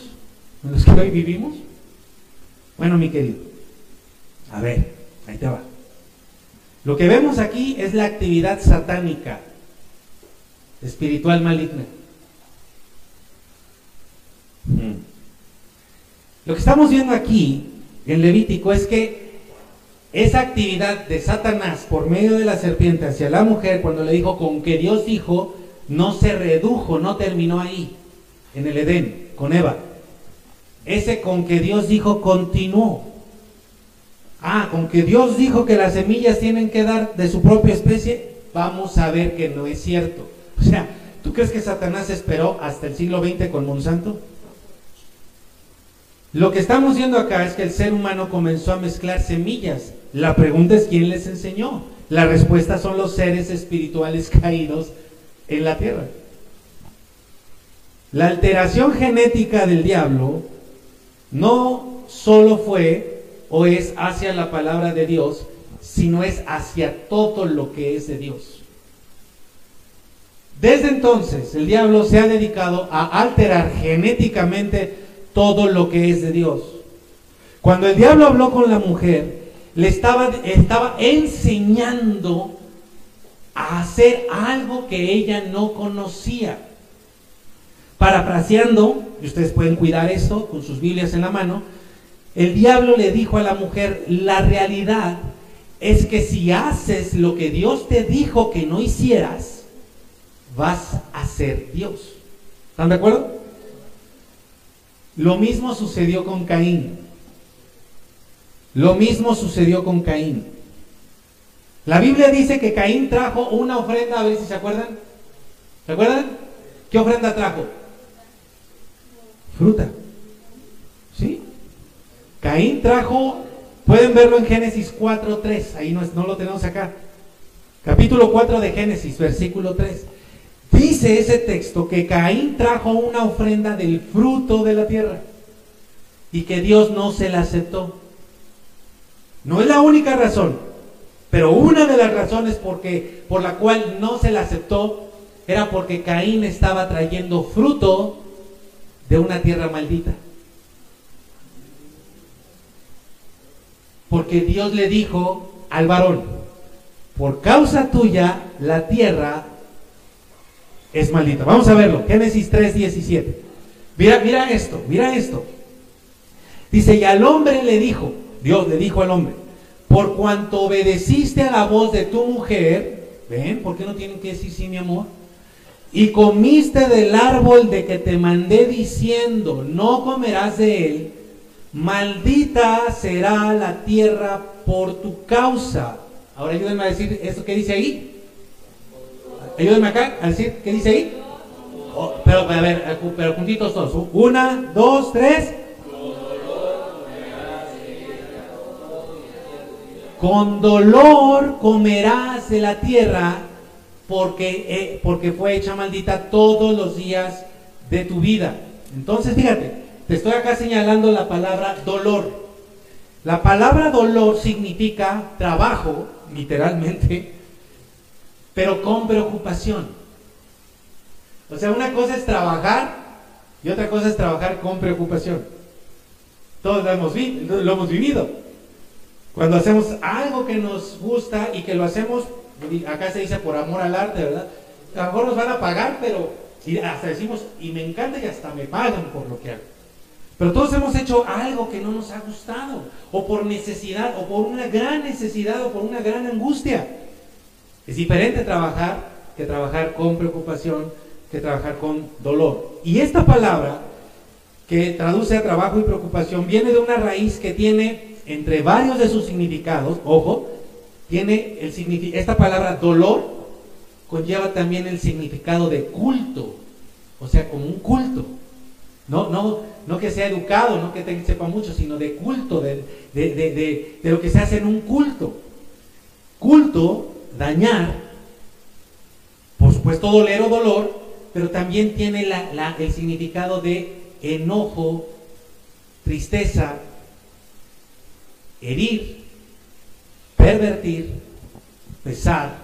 en los que hoy vivimos? Bueno, mi querido, a ver, ahí te va. Lo que vemos aquí es la actividad satánica, espiritual maligna. Hmm. Lo que estamos viendo aquí en Levítico es que esa actividad de Satanás por medio de la serpiente hacia la mujer, cuando le dijo con que Dios dijo, no se redujo, no terminó ahí en el Edén con Eva. Ese con que Dios dijo continuó. Ah, con que Dios dijo que las semillas tienen que dar de su propia especie, vamos a ver que no es cierto. O sea, ¿tú crees que Satanás esperó hasta el siglo XX con Monsanto? Lo que estamos viendo acá es que el ser humano comenzó a mezclar semillas. La pregunta es quién les enseñó. La respuesta son los seres espirituales caídos en la tierra. La alteración genética del diablo no solo fue o es hacia la palabra de Dios, sino es hacia todo lo que es de Dios. Desde entonces el diablo se ha dedicado a alterar genéticamente todo lo que es de Dios. Cuando el diablo habló con la mujer, le estaba, estaba enseñando a hacer algo que ella no conocía. Parafraseando, y ustedes pueden cuidar esto con sus Biblias en la mano, el diablo le dijo a la mujer, la realidad es que si haces lo que Dios te dijo que no hicieras, vas a ser Dios. ¿Están de acuerdo? Lo mismo sucedió con Caín. Lo mismo sucedió con Caín. La Biblia dice que Caín trajo una ofrenda, a ver si se acuerdan. ¿Se acuerdan? ¿Qué ofrenda trajo? Fruta. Caín trajo, pueden verlo en Génesis 4.3, ahí no, no lo tenemos acá. Capítulo 4 de Génesis, versículo 3. Dice ese texto que Caín trajo una ofrenda del fruto de la tierra y que Dios no se la aceptó. No es la única razón, pero una de las razones por la cual no se la aceptó era porque Caín estaba trayendo fruto de una tierra maldita. Porque Dios le dijo al varón, por causa tuya la tierra es maldita. Vamos a verlo, Génesis 3, 17. Mira, mira esto, mira esto. Dice, y al hombre le dijo, Dios le dijo al hombre, por cuanto obedeciste a la voz de tu mujer, ¿ven? ¿Por qué no tienen que decir sí, mi amor? Y comiste del árbol de que te mandé diciendo, no comerás de él, maldita será la tierra por tu causa. Ahora ayúdenme a decir esto que dice ahí. Ayúdenme acá a decir qué dice ahí. Oh, pero, a ver, pero juntitos todos. Una, dos, tres. Con dolor comerás de la tierra porque, eh, porque fue hecha maldita todos los días de tu vida. Entonces, fíjate, te estoy acá señalando la palabra dolor. La palabra dolor significa trabajo, literalmente, pero con preocupación. O sea, una cosa es trabajar y otra cosa es trabajar con preocupación. Todos lo hemos, lo hemos vivido. Cuando hacemos algo que nos gusta y que lo hacemos, acá se dice por amor al arte, ¿verdad? A lo mejor nos van a pagar, pero hasta decimos, y me encanta y hasta me pagan por lo que hago. Pero todos hemos hecho algo que no nos ha gustado, o por necesidad, o por una gran necesidad, o por una gran angustia. Es diferente trabajar que trabajar con preocupación, que trabajar con dolor. Y esta palabra, que traduce a trabajo y preocupación, viene de una raíz que tiene entre varios de sus significados, ojo, tiene el significado, esta palabra dolor conlleva también el significado de culto, o sea, como un culto. No, no, no que sea educado, no que te, sepa mucho, sino de culto, de, de, lo que se hace en un culto. Culto, dañar, por supuesto doler o dolor, pero también tiene el significado de enojo, tristeza, herir, pervertir, pesar,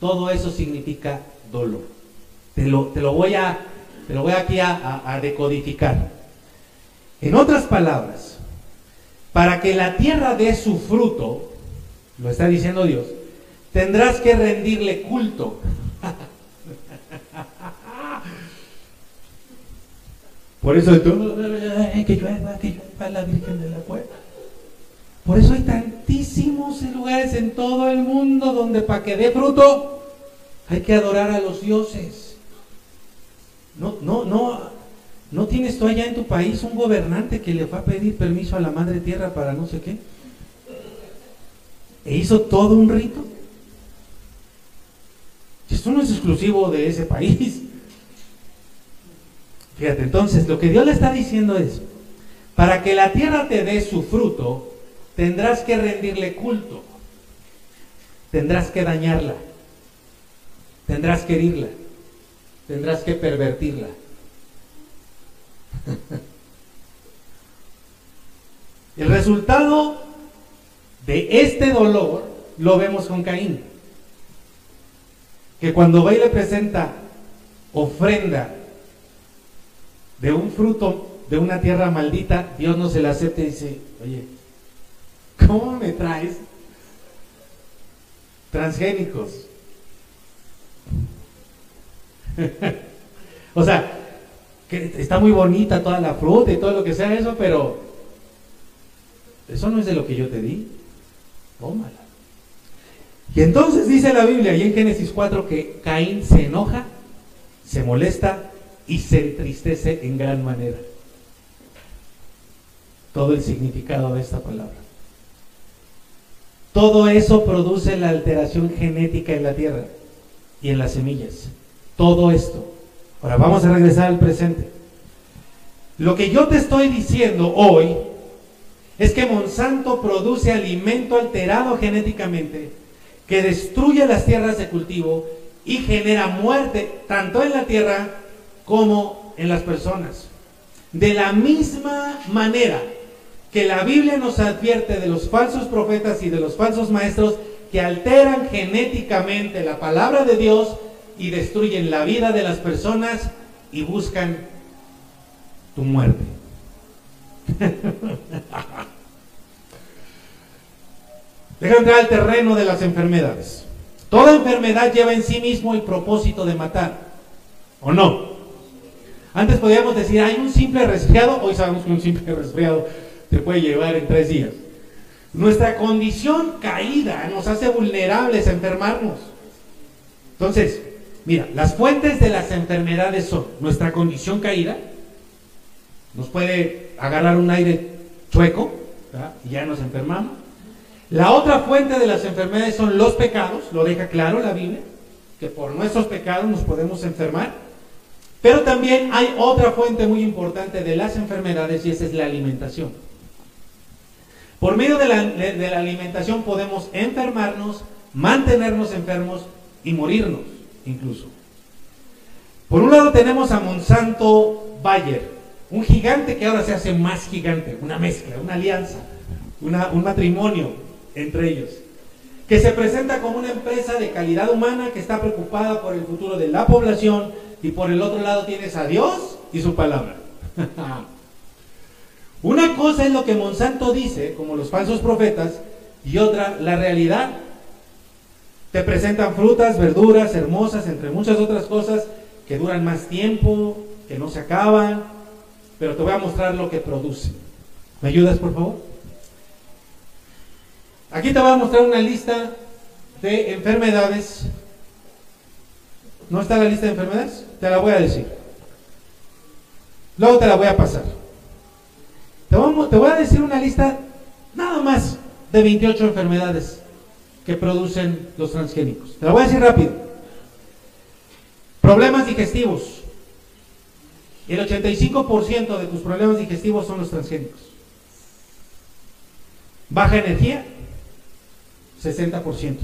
todo eso significa dolor. Te lo, te lo, voy, a, te lo voy aquí a, a decodificar. En otras palabras, para que la tierra dé su fruto, lo está diciendo Dios, tendrás que rendirle culto. Por eso que la Virgen de la Puerta. Por eso hay tantísimos lugares en todo el mundo donde para que dé fruto hay que adorar a los dioses. No, no, no, no tienes tú allá en tu país un gobernante que le fue a pedir permiso a la madre tierra para no sé qué. E hizo todo un rito. Esto no es exclusivo de ese país. Fíjate, entonces lo que Dios le está diciendo es, para que la tierra te dé su fruto, tendrás que rendirle culto, tendrás que dañarla, tendrás que herirla, tendrás que pervertirla. El resultado de este dolor lo vemos con Caín, que cuando va y le presenta ofrenda de un fruto de una tierra maldita, Dios no se la acepta y dice, oye, ¿Cómo me traes transgénicos? o sea, está muy bonita toda la fruta y todo lo que sea eso, pero eso no es de lo que yo te di. Tómala. Y entonces dice la Biblia, y en Génesis 4, que Caín se enoja, se molesta y se entristece en gran manera. Todo el significado de esta palabra. Todo eso produce la alteración genética en la tierra y en las semillas. Todo esto. Ahora vamos a regresar al presente. Lo que yo te estoy diciendo hoy es que Monsanto produce alimento alterado genéticamente que destruye las tierras de cultivo y genera muerte tanto en la tierra como en las personas. De la misma manera que la Biblia nos advierte de los falsos profetas y de los falsos maestros que alteran genéticamente la palabra de Dios y destruyen la vida de las personas y buscan tu muerte. Deja entrar al terreno de las enfermedades. Toda enfermedad lleva en sí mismo el propósito de matar. ¿O no? Antes podíamos decir, hay un simple resfriado. Hoy sabemos que un simple resfriado te puede llevar en tres días. Nuestra condición caída nos hace vulnerables a enfermarnos. Entonces, mira, las fuentes de las enfermedades son nuestra condición caída, nos puede agarrar un aire chueco y ya nos enfermamos. La otra fuente de las enfermedades son los pecados, lo deja claro la Biblia, que por nuestros pecados nos podemos enfermar. Pero también hay otra fuente muy importante de las enfermedades y esa es la alimentación. Por medio de la, alimentación podemos enfermarnos, mantenernos enfermos y morirnos incluso. Por un lado tenemos a Monsanto Bayer, un gigante que ahora se hace más gigante, una mezcla, una alianza, un matrimonio entre ellos, que se presenta como una empresa de calidad humana que está preocupada por el futuro de la población y por el otro lado tienes a Dios y su palabra. una cosa es lo que Monsanto dice, como los falsos profetas, y otra, la realidad. Te presentan frutas, verduras hermosas, entre muchas otras cosas, que duran más tiempo, que no se acaban, pero te voy a mostrar lo que produce. ¿Me ayudas, por favor? Aquí te voy a mostrar una lista de enfermedades. ¿No está la lista de enfermedades? Te la voy a decir. Luego te la voy a pasar. Te voy, a decir una lista nada más de 28 enfermedades que producen los transgénicos. Te la voy a decir rápido. Problemas digestivos. El 85% de tus problemas digestivos son los transgénicos. Baja energía, 60%.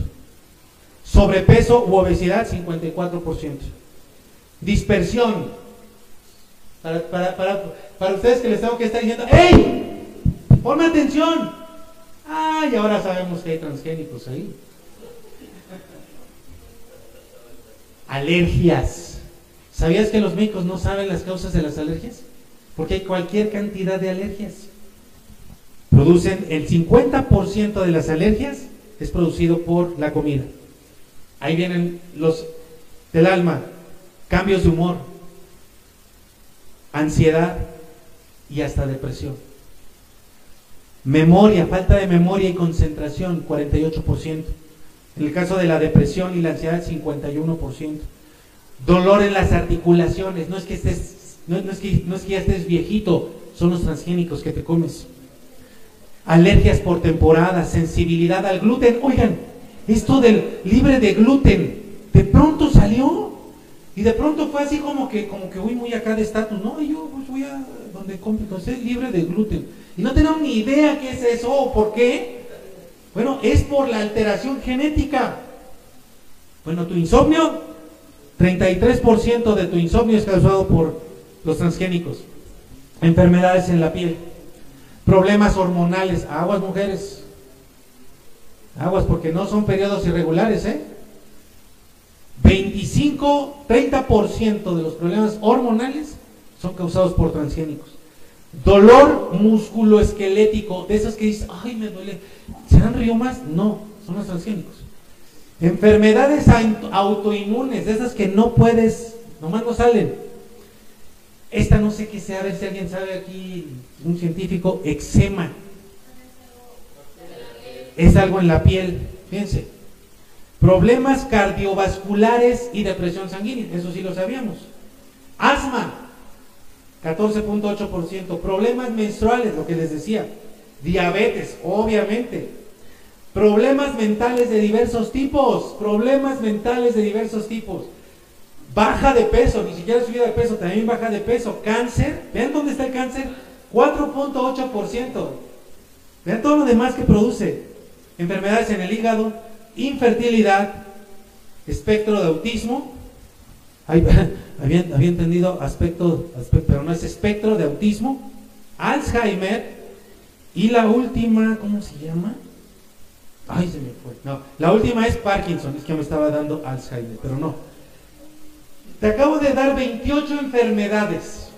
Sobrepeso u obesidad, 54%. Dispersión. Para, ustedes que les tengo que estar diciendo, ¡Ey! ¡Ponme atención! ¡Ay! Ahora sabemos que hay transgénicos ahí. Alergias. ¿Sabías que los médicos no saben las causas de las alergias? Porque hay cualquier cantidad de alergias. Producen el 50% de las alergias es producido por la comida. Ahí vienen los del alma, cambios de humor, ansiedad y hasta depresión. Memoria, falta de memoria y concentración, 48%. En el caso de la depresión y la ansiedad, 51% dolor en las articulaciones, no es que estés, no, es que, no es que ya estés viejito, son los transgénicos que te comes. Alergias por temporada, sensibilidad al gluten. Oigan, esto del libre de gluten, de pronto salió y de pronto fue así como que, como que voy muy acá de estatus. No, yo pues voy a donde compro, entonces libre de gluten. Y no tenemos ni idea qué es eso o por qué. Bueno, es por la alteración genética. Bueno, tu insomnio 33% de tu insomnio es causado por los transgénicos. Enfermedades en la piel. Problemas hormonales. Aguas, mujeres. Aguas, porque no son periodos irregulares, ¿eh? 25, 30% de los problemas hormonales son causados por transgénicos. Dolor musculoesquelético, de esos que dices, ay, me duele. ¿Serán riomas? No, son los transgénicos. Enfermedades autoinmunes, de esas que no puedes, nomás no salen. Esta no sé qué sea, a ver si alguien sabe aquí, un científico, eczema. Es algo en la piel, fíjense. Problemas cardiovasculares y depresión sanguínea, eso sí lo sabíamos. Asma, 14.8%. Problemas menstruales, lo que les decía. Diabetes, obviamente Problemas mentales de diversos tipos, problemas mentales de diversos tipos. Baja de peso, ni siquiera subida de peso, también baja de peso. Cáncer, vean dónde está el cáncer, 4.8%. Vean todo lo demás que produce. Enfermedades en el hígado, infertilidad, espectro de autismo. había, había, entendido aspecto, aspecto, pero no es espectro de autismo, Alzheimer y la última, ¿cómo se llama? Ay, se me fue. No, la última es Parkinson, es que me estaba dando Alzheimer, pero no. Te acabo de dar 28 enfermedades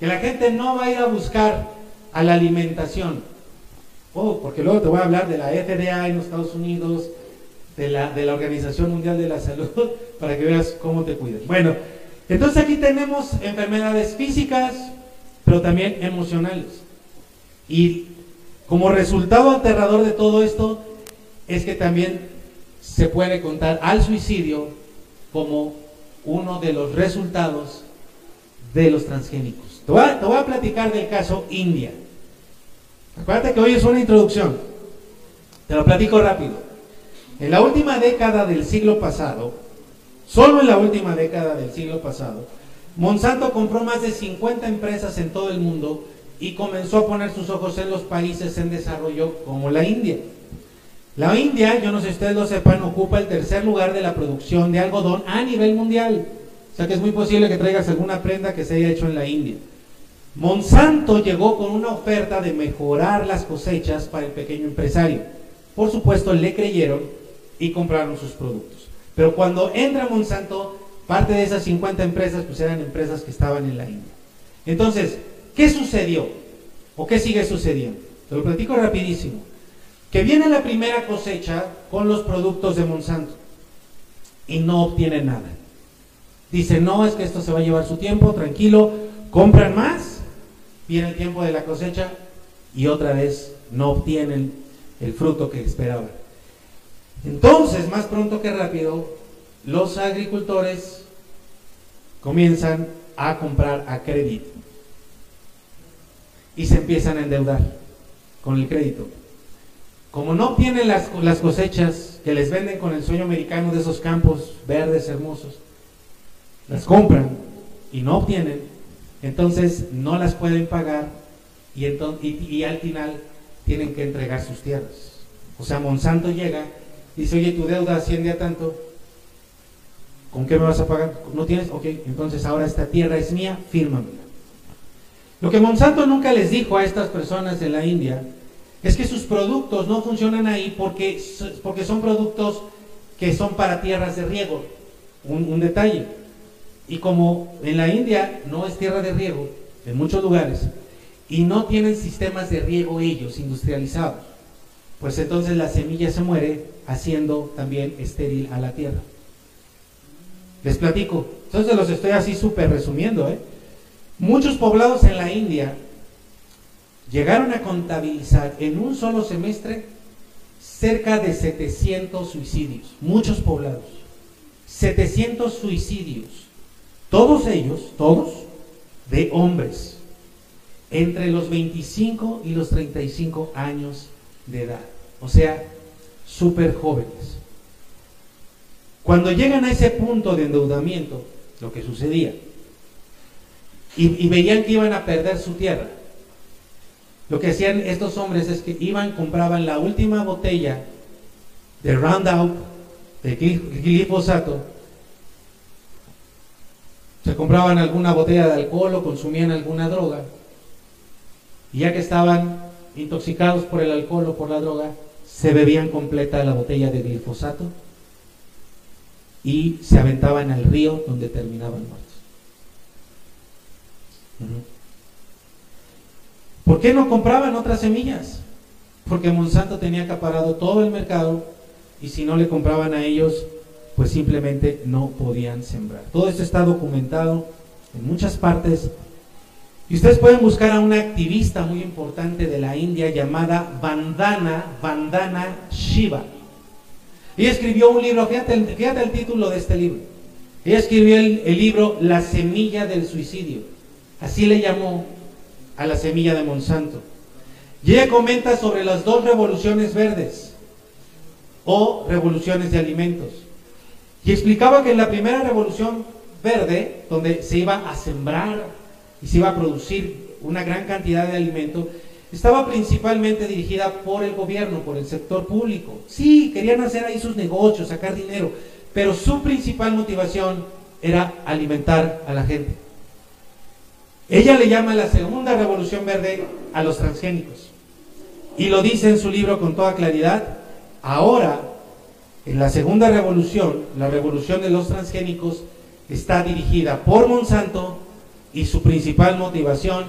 que la gente no va a ir a buscar a la alimentación. Oh, porque luego te voy a hablar de la FDA en los Estados Unidos, de la, de la Organización Mundial de la Salud, para que veas cómo te cuidas. Bueno, entonces aquí tenemos enfermedades físicas, pero también emocionales. Y como resultado aterrador de todo esto es que también se puede contar al suicidio como uno de los resultados de los transgénicos. Te voy a, platicar del caso India. Acuérdate que hoy es una introducción. Te lo platico rápido. En la última década del siglo pasado, solo en la última década del siglo pasado, Monsanto compró más de 50 empresas en todo el mundo y comenzó a poner sus ojos en los países en desarrollo como la India. La India, yo no sé si ustedes lo sepan, ocupa el tercer lugar de la producción de algodón a nivel mundial. O sea que es muy posible que traigas alguna prenda que se haya hecho en la India. Monsanto llegó con una oferta de mejorar las cosechas para el pequeño empresario. Por supuesto, le creyeron y compraron sus productos. Pero cuando entra Monsanto, parte de esas 50 empresas pues eran empresas que estaban en la India. Entonces, ¿Qué sucedió? ¿O qué sigue sucediendo? Te lo platico rapidísimo. Que viene la primera cosecha con los productos de Monsanto y no obtiene nada. Dice, no, es que esto se va a llevar su tiempo, tranquilo, compran más, viene el tiempo de la cosecha y otra vez no obtienen el fruto que esperaban. Entonces, más pronto que rápido, los agricultores comienzan a comprar a crédito y se empiezan a endeudar con el crédito. Como no obtienen las, las cosechas que les venden con el sueño americano de esos campos verdes hermosos, las compran y no obtienen, entonces no las pueden pagar y, entonces, y, al final tienen que entregar sus tierras. O sea, Monsanto llega y dice, oye, tu deuda asciende a tanto, ¿con qué me vas a pagar? ¿No tienes? Ok, entonces ahora esta tierra es mía, fírmamela. Lo que Monsanto nunca les dijo a estas personas de la India es que sus productos no funcionan ahí porque, porque son productos que son para tierras de riego. Un, detalle. Y como en la India no es tierra de riego, en muchos lugares, y no tienen sistemas de riego ellos industrializados, pues entonces la semilla se muere haciendo también estéril a la tierra. Les platico. Entonces los estoy así súper resumiendo, ¿eh? Muchos poblados en la India llegaron a contabilizar en un solo semestre cerca de 700 suicidios, muchos poblados, 700 suicidios, todos ellos, todos, de hombres, entre los 25 y los 35 años de edad, o sea, súper jóvenes. Cuando llegan a ese punto de endeudamiento, lo que sucedía, y, veían que iban a perder su tierra. Lo que hacían estos hombres es que iban, compraban la última botella de Roundup, de glifosato, se compraban alguna botella de alcohol o consumían alguna droga, y ya que estaban intoxicados por el alcohol o por la droga, se bebían completa la botella de glifosato y se aventaban al río donde terminaban muertos. ¿Por qué no compraban otras semillas? Porque Monsanto tenía acaparado todo el mercado y si no le compraban a ellos, pues simplemente no podían sembrar. Todo esto está documentado en muchas partes. Y ustedes pueden buscar a una activista muy importante de la India llamada Vandana, Vandana Shiva. Ella escribió un libro, fíjate el, título de este libro. Ella escribió el libro La semilla del suicidio. Así le llamó a la semilla de Monsanto. Y ella comenta sobre las dos revoluciones verdes o revoluciones de alimentos. Y explicaba que en la primera revolución verde, donde se iba a sembrar y se iba a producir una gran cantidad de alimento, estaba principalmente dirigida por el gobierno, por el sector público. Sí, querían hacer ahí sus negocios, sacar dinero, pero su principal motivación era alimentar a la gente. Ella le llama la segunda revolución verde a los transgénicos. Y lo dice en su libro con toda claridad. Ahora, en la segunda revolución, la revolución de los transgénicos, está dirigida por Monsanto y su principal motivación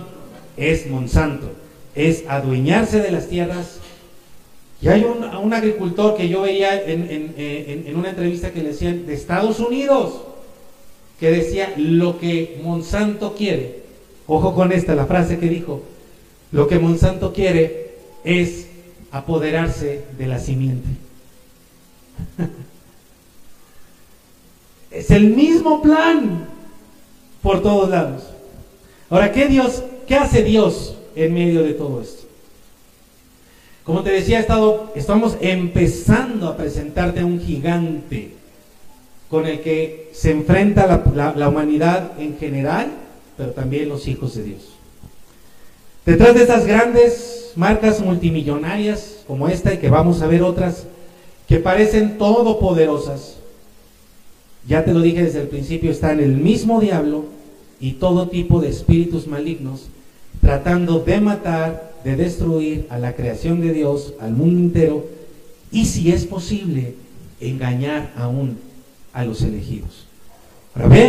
es Monsanto, es adueñarse de las tierras. Y hay un, agricultor que yo veía en, una entrevista que le decían de Estados Unidos, que decía lo que Monsanto quiere. Ojo con esta, la frase que dijo, lo que Monsanto quiere es apoderarse de la simiente. es el mismo plan por todos lados. Ahora, ¿qué Dios, qué hace Dios en medio de todo esto? Como te decía, estado, estamos empezando a presentarte a un gigante con el que se enfrenta la, humanidad en general, pero también los hijos de Dios. Detrás de estas grandes marcas multimillonarias como esta y que vamos a ver otras que parecen todopoderosas, ya te lo dije desde el principio, están el mismo diablo y todo tipo de espíritus malignos tratando de matar, de destruir a la creación de Dios, al mundo entero, y si es posible, engañar aún a los elegidos.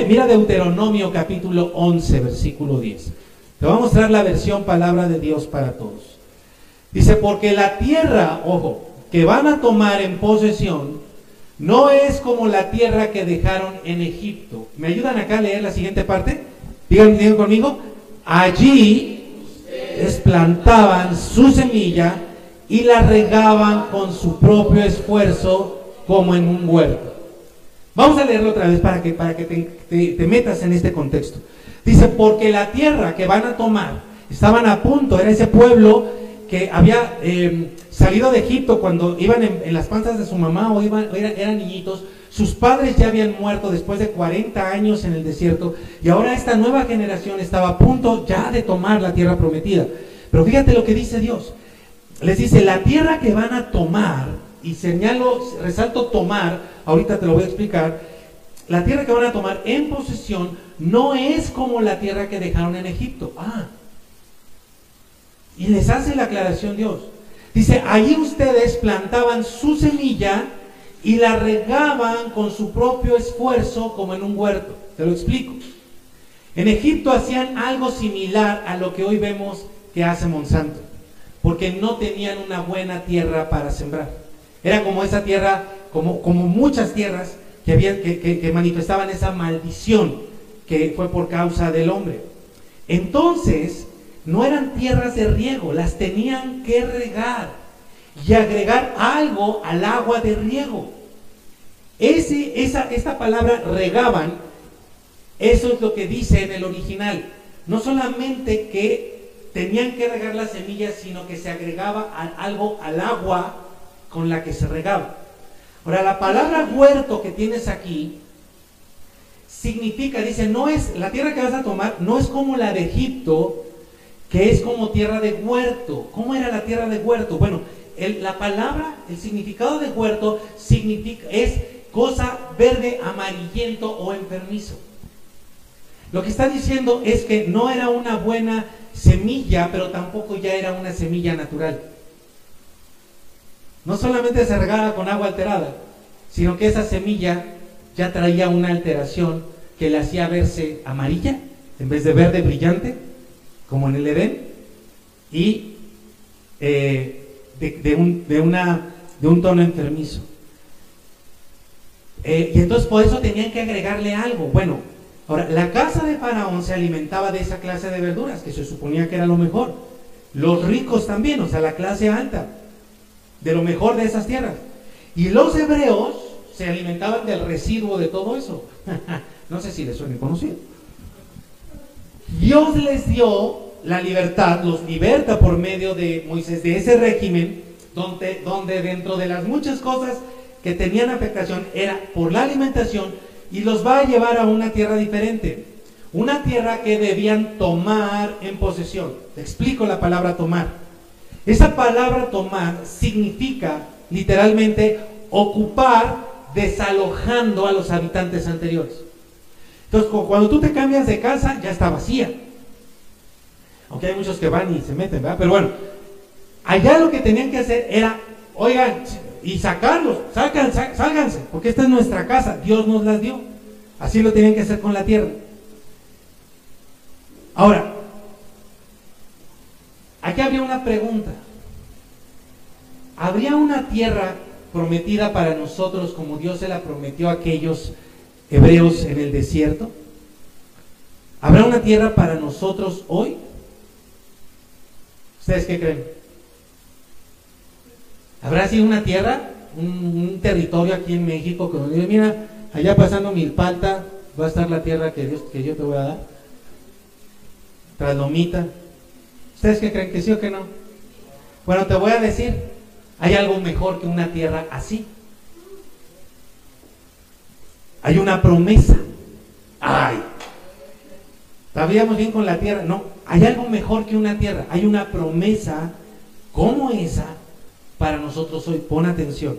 mira Deuteronomio capítulo 11, versículo 10. Te voy a mostrar la versión palabra de Dios para todos. Dice, porque la tierra, ojo, que van a tomar en posesión, no es como la tierra que dejaron en Egipto. ¿Me ayudan acá a leer la siguiente parte? Digan, conmigo. Allí plantaban su semilla y la regaban con su propio esfuerzo como en un huerto. Vamos a leerlo otra vez para que, para que te, metas en este contexto. Dice, porque la tierra que van a tomar, estaban a punto, era ese pueblo que había em, salido de Egipto cuando iban en, las panzas de su mamá o iban, eran niñitos, sus padres ya habían muerto después de 40 años en el desierto y ahora esta nueva generación estaba a punto ya de tomar la tierra prometida. Pero fíjate lo que dice Dios. Les dice, la tierra que van a tomar, y señalo, resalto tomar, ahorita te lo voy a explicar, la tierra que van a tomar en posesión no es como la tierra que dejaron en Egipto. Ah. Y les hace la aclaración Dios. Dice, ahí ustedes plantaban su semilla y la regaban con su propio esfuerzo como en un huerto. Te lo explico. En Egipto hacían algo similar a lo que hoy vemos que hace Monsanto, porque no tenían una buena tierra para sembrar. Era como esa tierra, como, como muchas tierras que, habían, que, manifestaban esa maldición que fue por causa del hombre. Entonces, no eran tierras de riego, las tenían que regar y agregar algo al agua de riego. Esa, esta palabra regaban, eso es lo que dice en el original. No solamente que tenían que regar las semillas, sino que se agregaba algo al agua con la que se regaba. Ahora, la palabra huerto que tienes aquí significa, dice, no es, la tierra que vas a tomar no es como la de Egipto, que es como tierra de huerto. ¿Cómo era la tierra de huerto? Bueno, la palabra, el significado de huerto significa, es cosa verde, amarillento o enfermizo. Lo que está diciendo es que no era una buena semilla, pero tampoco ya era una semilla natural. No solamente se regaba con agua alterada, sino que esa semilla ya traía una alteración que le hacía verse amarilla en vez de verde brillante, como en el Edén, y eh, de, un, una, de un tono enfermizo. Eh, y entonces por eso tenían que agregarle algo. Bueno, ahora, la casa de Faraón se alimentaba de esa clase de verduras, que se suponía que era lo mejor. Los ricos también, o sea, la clase alta de lo mejor de esas tierras. Y los hebreos se alimentaban del residuo de todo eso. no sé si les suena conocido. Dios les dio la libertad, los liberta por medio de Moisés, de ese régimen, donde, donde dentro de las muchas cosas que tenían afectación era por la alimentación y los va a llevar a una tierra diferente. Una tierra que debían tomar en posesión. Te explico la palabra tomar. Esa palabra tomar significa literalmente ocupar desalojando a los habitantes anteriores. Entonces, cuando tú te cambias de casa, ya está vacía. Aunque hay muchos que van y se meten, ¿verdad? Pero bueno, allá lo que tenían que hacer era, oigan, y sacarlos, salgan, sálganse, porque esta es nuestra casa, Dios nos las dio. Así lo tenían que hacer con la tierra. Ahora, aquí habría una pregunta. ¿Habría una tierra prometida para nosotros como Dios se la prometió a aquellos hebreos en el desierto? ¿Habrá una tierra para nosotros hoy? ¿Ustedes qué creen? ¿Habrá sido una tierra, un, territorio aquí en México que nos dice, mira, allá pasando Milpalta va a estar la tierra que, Dios, que yo te voy a dar? Traslomita. ¿Ustedes qué creen que sí o que no? Bueno, te voy a decir, hay algo mejor que una tierra así. Hay una promesa. Ay, ¿sabíamos bien con la tierra? No, hay algo mejor que una tierra. Hay una promesa como esa para nosotros hoy. Pon atención.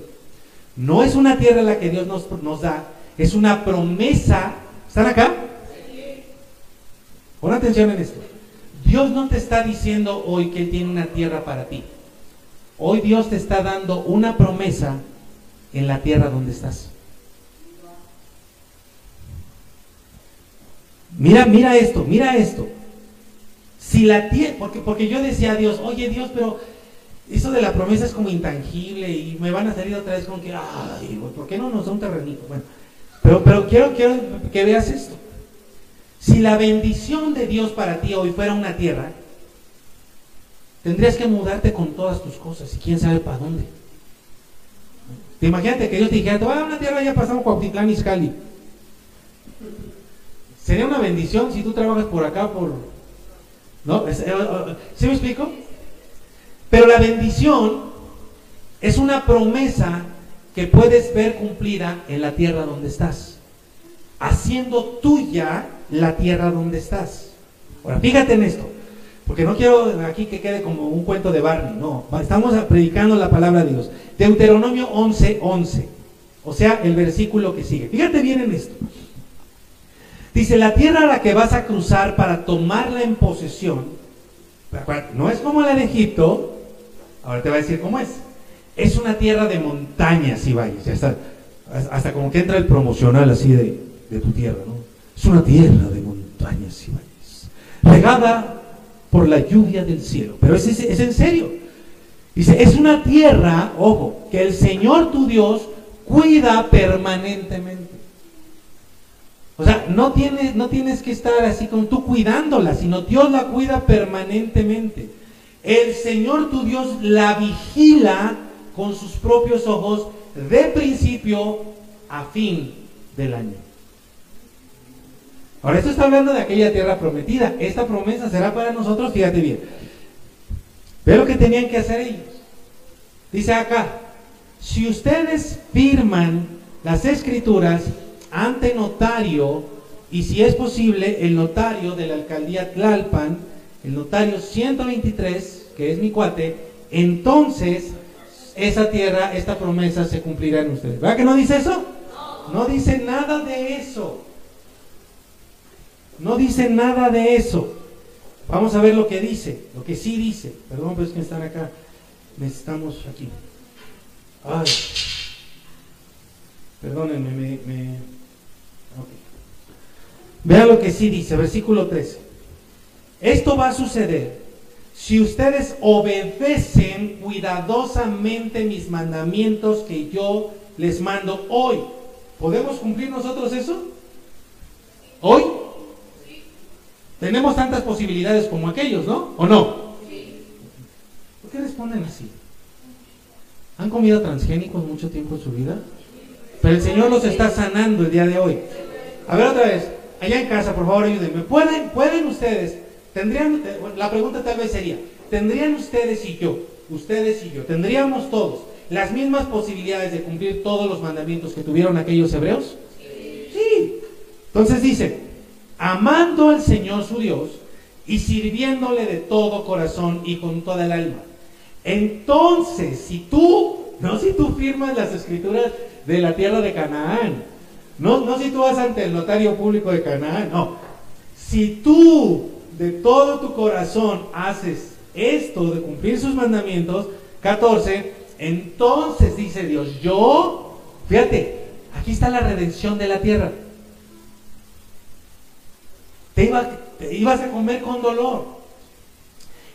No es una tierra la que Dios nos, nos da, es una promesa. ¿Están acá? Pon atención en esto. Dios no te está diciendo hoy que Él tiene una tierra para ti. Hoy Dios te está dando una promesa en la tierra donde estás. Mira, mira esto, mira esto. Si la tierra, porque, porque yo decía a Dios, oye Dios, pero eso de la promesa es como intangible y me van a salir otra vez con que, ay, ¿por qué no nos da un terrenito? Bueno, pero, pero quiero, quiero que veas esto. Si la bendición de Dios para ti hoy fuera una tierra, tendrías que mudarte con todas tus cosas y quién sabe para dónde. Te imagínate que Dios te dijera, te voy a dar una tierra ya pasamos Cuautitlán y Scali. Sería una bendición si tú trabajas por acá, por... ¿No? Eh, eh, ¿Sí me explico? Pero la bendición es una promesa que puedes ver cumplida en la tierra donde estás, haciendo tuya la tierra donde estás. Ahora, fíjate en esto. Porque no quiero aquí que quede como un cuento de Barney, no. Estamos predicando la palabra de Dios. Deuteronomio 11:11. 11, o sea, el versículo que sigue. Fíjate bien en esto. Dice, la tierra a la que vas a cruzar para tomarla en posesión, no es como la de Egipto, ahora te voy a decir cómo es. Es una tierra de montañas y valles. Hasta, hasta como que entra el promocional así de, tu tierra, ¿no? Es una tierra de montañas y valles. Regada por la lluvia del cielo. Pero es, es, en serio. Dice, es una tierra, ojo, que el Señor tu Dios cuida permanentemente. O sea, no tienes, no tienes que estar así con tú cuidándola, sino Dios la cuida permanentemente. El Señor tu Dios la vigila con sus propios ojos de principio a fin del año. Ahora, esto está hablando de aquella tierra prometida. Esta promesa será para nosotros, fíjate bien. Ve lo que tenían que hacer ellos. Dice acá, si ustedes firman las escrituras ante notario, y si es posible, el notario de la alcaldía Tlalpan, el notario 123, que es mi cuate, entonces esa tierra, esta promesa se cumplirá en ustedes. ¿Verdad que no dice eso? No dice nada de eso. No dice nada de eso. Vamos a ver lo que dice, lo que sí dice. Perdón, pues que están acá. Necesitamos aquí. Ay. Perdónenme, me, me... Vean lo que sí dice, versículo 13. Esto va a suceder si ustedes obedecen cuidadosamente mis mandamientos que yo les mando hoy. ¿Podemos cumplir nosotros eso? ¿Hoy? Tenemos tantas posibilidades como aquellos, ¿no? ¿O no? ¿Por qué responden así? ¿Han comido transgénicos mucho tiempo en su vida? Pero el Señor los está sanando el día de hoy. A ver otra vez, allá en casa, por favor, ayúdenme. ¿Pueden, pueden ustedes tendrían, eh, la pregunta tal vez sería, ¿tendrían ustedes y yo, ustedes y yo, tendríamos todos las mismas posibilidades de cumplir todos los mandamientos que tuvieron aquellos hebreos? Sí. Entonces dice, amando al Señor su Dios y sirviéndole de todo corazón y con toda el alma. Entonces, si tú, no si tú firmas las escrituras de la tierra de Canaán, no, no si tú vas ante el notario público de Canaán, no. Si tú de todo tu corazón haces esto de cumplir sus mandamientos, 14, entonces dice Dios, yo, fíjate, aquí está la redención de la tierra. Te, ibas a comer con dolor.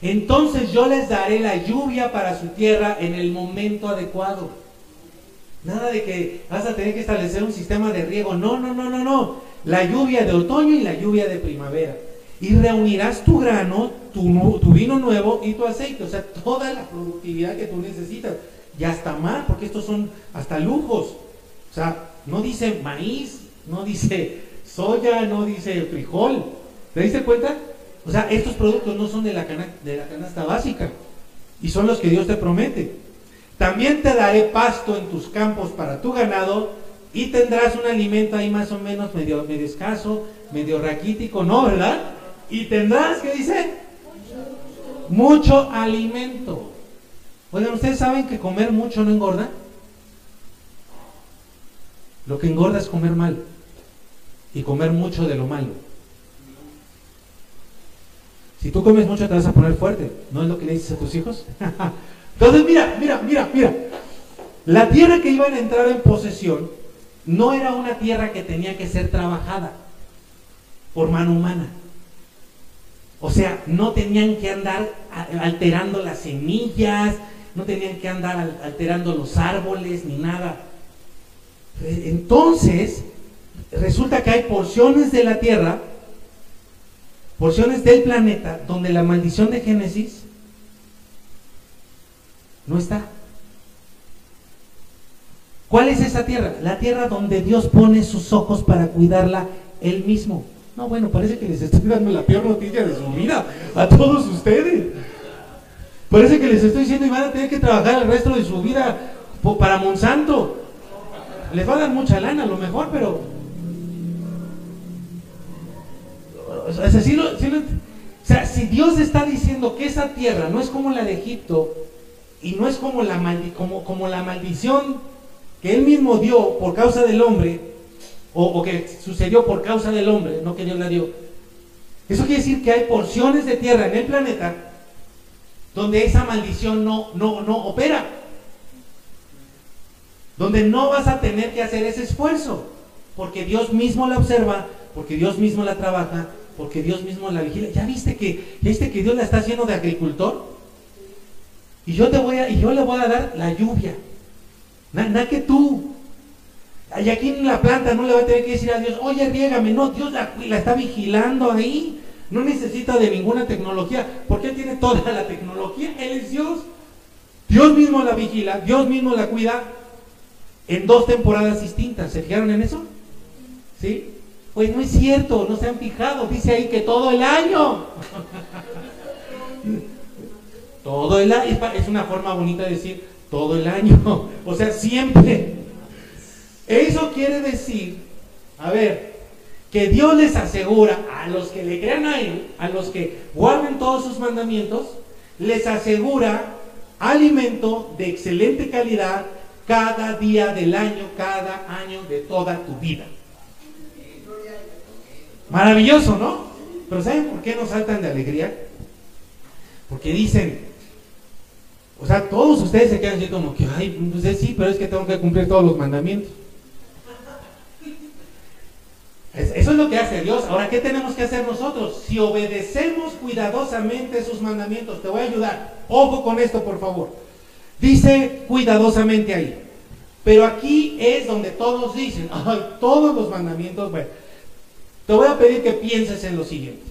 Entonces yo les daré la lluvia para su tierra en el momento adecuado. Nada de que vas a tener que establecer un sistema de riego. No, no, no, no, no. La lluvia de otoño y la lluvia de primavera. Y reunirás tu grano, tu, vino nuevo y tu aceite. O sea, toda la productividad que tú necesitas. Y hasta más, porque estos son hasta lujos. O sea, no dice maíz, no dice soya, no dice frijol. ¿Te diste cuenta? O sea, estos productos no son de la, de la canasta básica. Y son los que Dios te promete. También te daré pasto en tus campos para tu ganado y tendrás un alimento ahí más o menos medio, medio escaso, medio raquítico, ¿no? ¿Verdad? Y tendrás, ¿qué dice? Mucho alimento. Oigan, ¿ustedes saben que comer mucho no engorda? Lo que engorda es comer mal y comer mucho de lo malo. Si tú comes mucho te vas a poner fuerte, ¿no es lo que le dices a tus hijos? Entonces, mira, mira, mira, mira. La tierra que iban a entrar en posesión no era una tierra que tenía que ser trabajada por mano humana. O sea, no tenían que andar alterando las semillas, no tenían que andar alterando los árboles ni nada. Entonces, resulta que hay porciones de la tierra, porciones del planeta, donde la maldición de Génesis no está. ¿Cuál es esa tierra? La tierra donde Dios pone sus ojos para cuidarla él mismo. No, bueno, parece que les estoy dando la peor noticia de su vida a todos ustedes. Parece que les estoy diciendo y van a tener que trabajar el resto de su vida para Monsanto. Les va a dar mucha lana a lo mejor, pero... O sea, si Dios está diciendo que esa tierra no es como la de Egipto, y no es como la, maldición que él mismo dio por causa del hombre, o, que sucedió por causa del hombre, no que Dios la dio. Eso quiere decir que hay porciones de tierra en el planeta donde esa maldición no, no, no opera. Donde no vas a tener que hacer ese esfuerzo. Porque Dios mismo la observa, porque Dios mismo la trabaja, porque Dios mismo la vigila. ¿Ya viste que, ¿ya viste que Dios la está haciendo de agricultor? Y yo, te voy a, y yo le voy a dar la lluvia. Nada que tú. Y aquí en la planta no le va a tener que decir a Dios, oye, riégame. No, Dios la, la está vigilando ahí. No necesita de ninguna tecnología, porque Él tiene toda la tecnología. Él es Dios. Dios mismo la vigila, Dios mismo la cuida en dos temporadas distintas. ¿Se fijaron en eso? ¿Sí? Pues no es cierto, no se han fijado. Dice ahí que todo el año. Todo el año, es una forma bonita de decir todo el año, o sea, siempre. Eso quiere decir, a ver, que Dios les asegura a los que le crean a Él, a los que guarden todos sus mandamientos, les asegura alimento de excelente calidad cada día del año, cada año de toda tu vida. Maravilloso, ¿no? Pero ¿saben por qué nos saltan de alegría? Porque dicen, o sea, todos ustedes se quedan así como que, ay, pues sí, pero es que tengo que cumplir todos los mandamientos. Eso es lo que hace Dios. Ahora, ¿qué tenemos que hacer nosotros? Si obedecemos cuidadosamente sus mandamientos, te voy a ayudar. Ojo con esto, por favor. Dice cuidadosamente ahí. Pero aquí es donde todos dicen, todos los mandamientos, bueno, te voy a pedir que pienses en lo siguiente.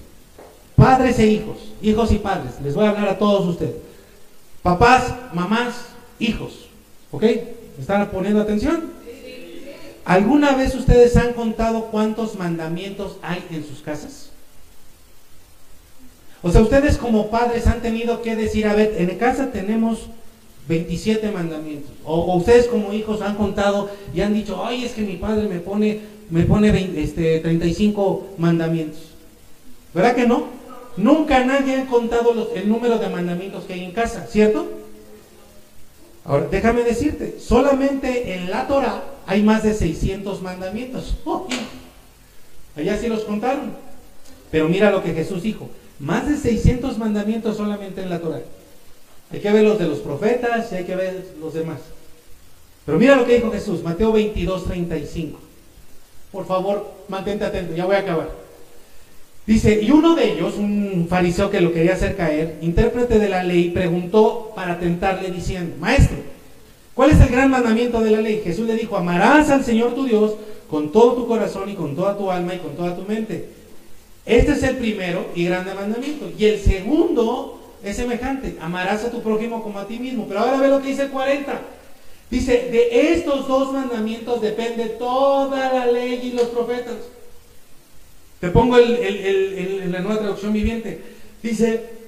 Padres e hijos, hijos y padres, les voy a hablar a todos ustedes. Papás, mamás, hijos. ¿Ok? están poniendo atención? ¿Alguna vez ustedes han contado cuántos mandamientos hay en sus casas? O sea, ustedes como padres han tenido que decir, a ver, en casa tenemos 27 mandamientos. O, ustedes como hijos han contado y han dicho, ay, es que mi padre me pone, me pone este, 35 mandamientos. ¿Verdad que no? Nunca nadie ha contado el número de mandamientos que hay en casa, ¿cierto? Ahora, déjame decirte, solamente en la Torah hay más de 600 mandamientos. allá sí los contaron. Pero mira lo que Jesús dijo, más de 600 mandamientos solamente en la Torah. Hay que ver los de los profetas y hay que ver los demás. Pero mira lo que dijo Jesús, Mateo 22, 35. Por favor, mantente atento, ya voy a acabar. Dice, y uno de ellos, un fariseo que lo quería hacer caer, intérprete de la ley, preguntó para tentarle diciendo, maestro, ¿cuál es el gran mandamiento de la ley? Jesús le dijo, amarás al Señor tu Dios con todo tu corazón y con toda tu alma y con toda tu mente. Este es el primero y grande mandamiento. Y el segundo es semejante. Amarás a tu prójimo como a ti mismo. Pero ahora ve lo que dice el 40. Dice, de estos dos mandamientos depende toda la ley y los profetas. Te pongo el, la nueva traducción viviente. Dice,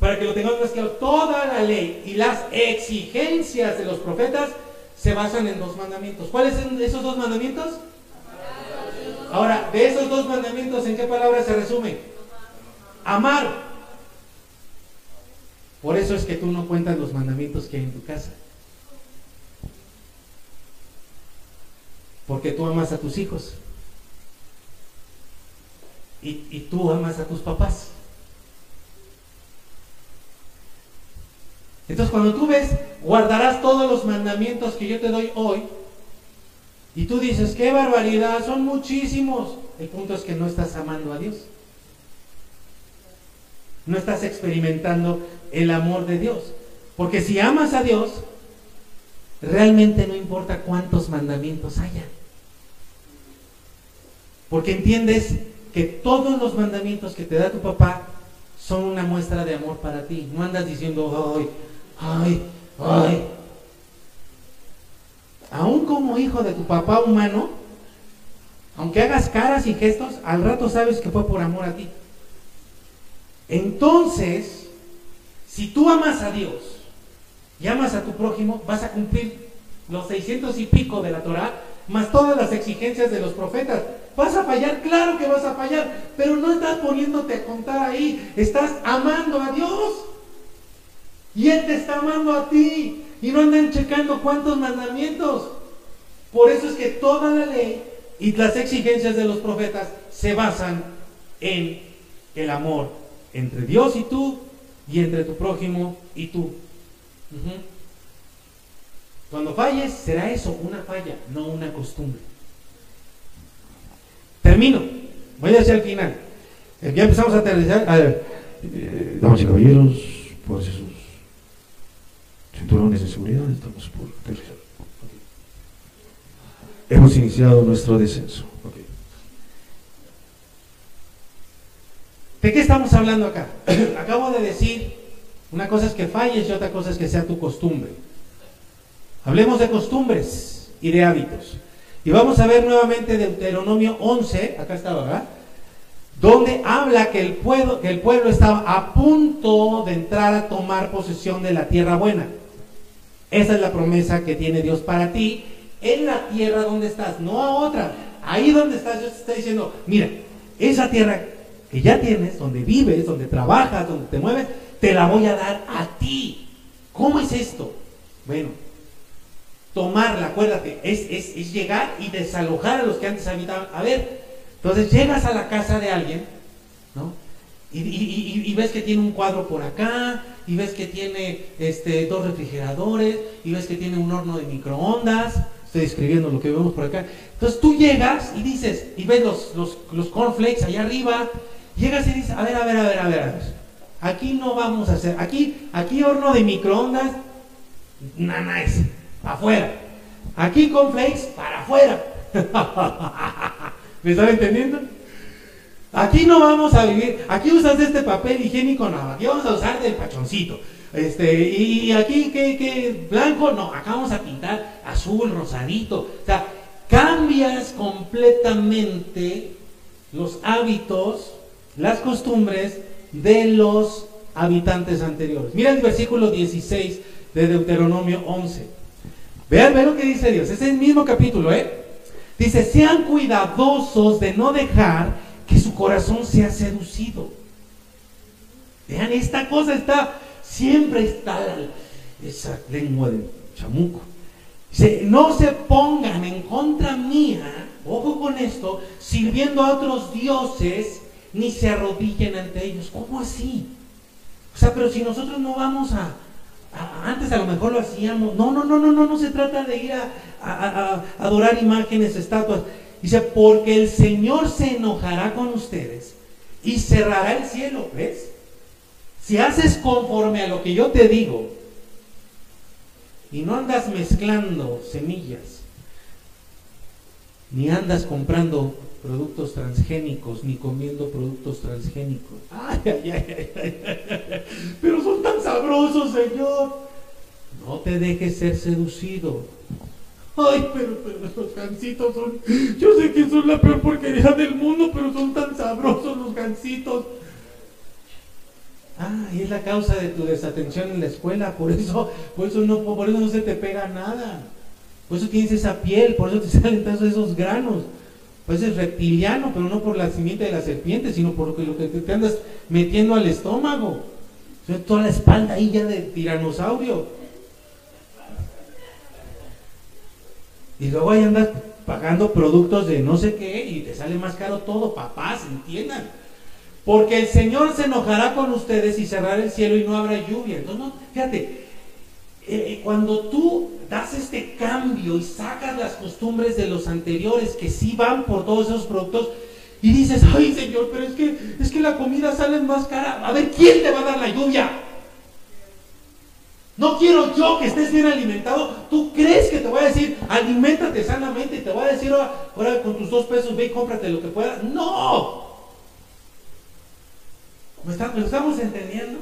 para que lo tengamos más claro, toda la ley y las exigencias de los profetas se basan en dos mandamientos. ¿Cuáles son esos dos mandamientos? Ahora, de esos dos mandamientos, ¿en qué palabras se resume? Amar. Por eso es que tú no cuentas los mandamientos que hay en tu casa. Porque tú amas a tus hijos. Y, tú amas a tus papás. Entonces cuando tú ves, guardarás todos los mandamientos que yo te doy hoy, y tú dices, qué barbaridad, son muchísimos. El punto es que no estás amando a Dios. No estás experimentando el amor de Dios. Porque si amas a Dios, realmente no importa cuántos mandamientos haya. Porque entiendes que todos los mandamientos que te da tu papá son una muestra de amor para ti. No andas diciendo, ay, ay, ay. Aún como hijo de tu papá humano, aunque hagas caras y gestos, al rato sabes que fue por amor a ti. Entonces, si tú amas a Dios y amas a tu prójimo, vas a cumplir los 600 y pico de la Torah, más todas las exigencias de los profetas. ¿Vas a fallar? Claro que vas a fallar, pero no estás poniéndote a contar ahí, estás amando a Dios. Y Él te está amando a ti. Y no andan checando cuántos mandamientos. Por eso es que toda la ley y las exigencias de los profetas se basan en el amor entre Dios y tú y entre tu prójimo y tú. Cuando falles, será eso, una falla, no una costumbre. Termino. Voy hacia el final. Ya empezamos a aterrizar. A ver, eh, damas y caballeros, por sus cinturones de seguridad, estamos por aterrizar. Hemos iniciado nuestro descenso. ¿De qué estamos hablando acá? Acabo de decir, una cosa es que falles y otra cosa es que sea tu costumbre. Hablemos de costumbres y de hábitos. Y vamos a ver nuevamente Deuteronomio 11, acá está, ¿verdad? Donde habla que el, pueblo, que el pueblo estaba a punto de entrar a tomar posesión de la tierra buena. Esa es la promesa que tiene Dios para ti en la tierra donde estás, no a otra. Ahí donde estás, Dios te está diciendo, mira, esa tierra que ya tienes, donde vives, donde trabajas, donde te mueves, te la voy a dar a ti. ¿Cómo es esto? Bueno, tomarla, acuérdate, es, llegar y desalojar a los que antes habitaban. A ver, entonces llegas a la casa de alguien, ¿no? Y, ves que tiene un cuadro por acá, y ves que tiene este, dos refrigeradores, y ves que tiene un horno de microondas. Estoy escribiendo lo que vemos por acá. Entonces tú llegas y dices, y ves los, los, los cornflakes allá arriba, llegas y dices, a ver, a ver, a ver, a ver, a ver. Aquí no vamos a hacer, aquí, aquí horno de microondas, nada es afuera. Aquí con flakes, para afuera. ¿Me están entendiendo? Aquí no vamos a vivir, aquí usas este papel higiénico, no, aquí vamos a usar del pachoncito. Este, y aquí, ¿qué, Blanco, no, acá vamos a pintar azul, rosadito. O sea, cambias completamente los hábitos, las costumbres de los habitantes anteriores. Mira el versículo 16 de Deuteronomio 11. Vean, vean lo que dice Dios. Es el mismo capítulo, ¿eh? Dice, sean cuidadosos de no dejar que su corazón sea seducido. Vean, esta cosa está, siempre está esa lengua de chamuco. Dice, no se pongan en contra mía, ojo con esto, sirviendo a otros dioses, ni se arrodillen ante ellos. ¿Cómo así? O sea, pero si nosotros no vamos a, antes a lo mejor lo hacíamos. No, no, no, no, no, no se trata de ir a, a, adorar imágenes, estatuas. Dice, porque el Señor se enojará con ustedes y cerrará el cielo, ¿ves? Si haces conforme a lo que yo te digo y no andas mezclando semillas, ni andas comprando productos transgénicos ni comiendo productos transgénicos. Ay, ay, ay, ay, Pero son tan sabrosos, Señor. No te dejes ser seducido. Ay, pero, pero los gansitos son. Yo sé que son la peor porquería del mundo, pero son tan sabrosos los gansitos. Ah, y es la causa de tu desatención en la escuela, por eso, por eso no, por eso no se te pega nada. Por eso tienes esa piel, por eso te salen todos esos granos. Pues es reptiliano, pero no por la simiente de la serpiente, sino por lo que te andas metiendo al estómago. toda la espalda ahí ya de tiranosaurio. Y luego ahí andas pagando productos de no sé qué y te sale más caro todo, papás, entiendan. Porque el Señor se enojará con ustedes y cerrará el cielo y no habrá lluvia. Entonces, no, fíjate, eh, cuando tú das este cambio y sacas las costumbres de los anteriores que sí van por todos esos productos y dices, ay Señor, pero es que, es que la comida sale más cara. A ver, ¿quién te va a dar la lluvia? No quiero yo que estés bien alimentado. ¿Tú crees que te voy a decir, aliméntate sanamente y te voy a decir, ahora, con tus dos pesos ve y cómprate lo que puedas? No. ¿Me, está, ¿Me estamos entendiendo?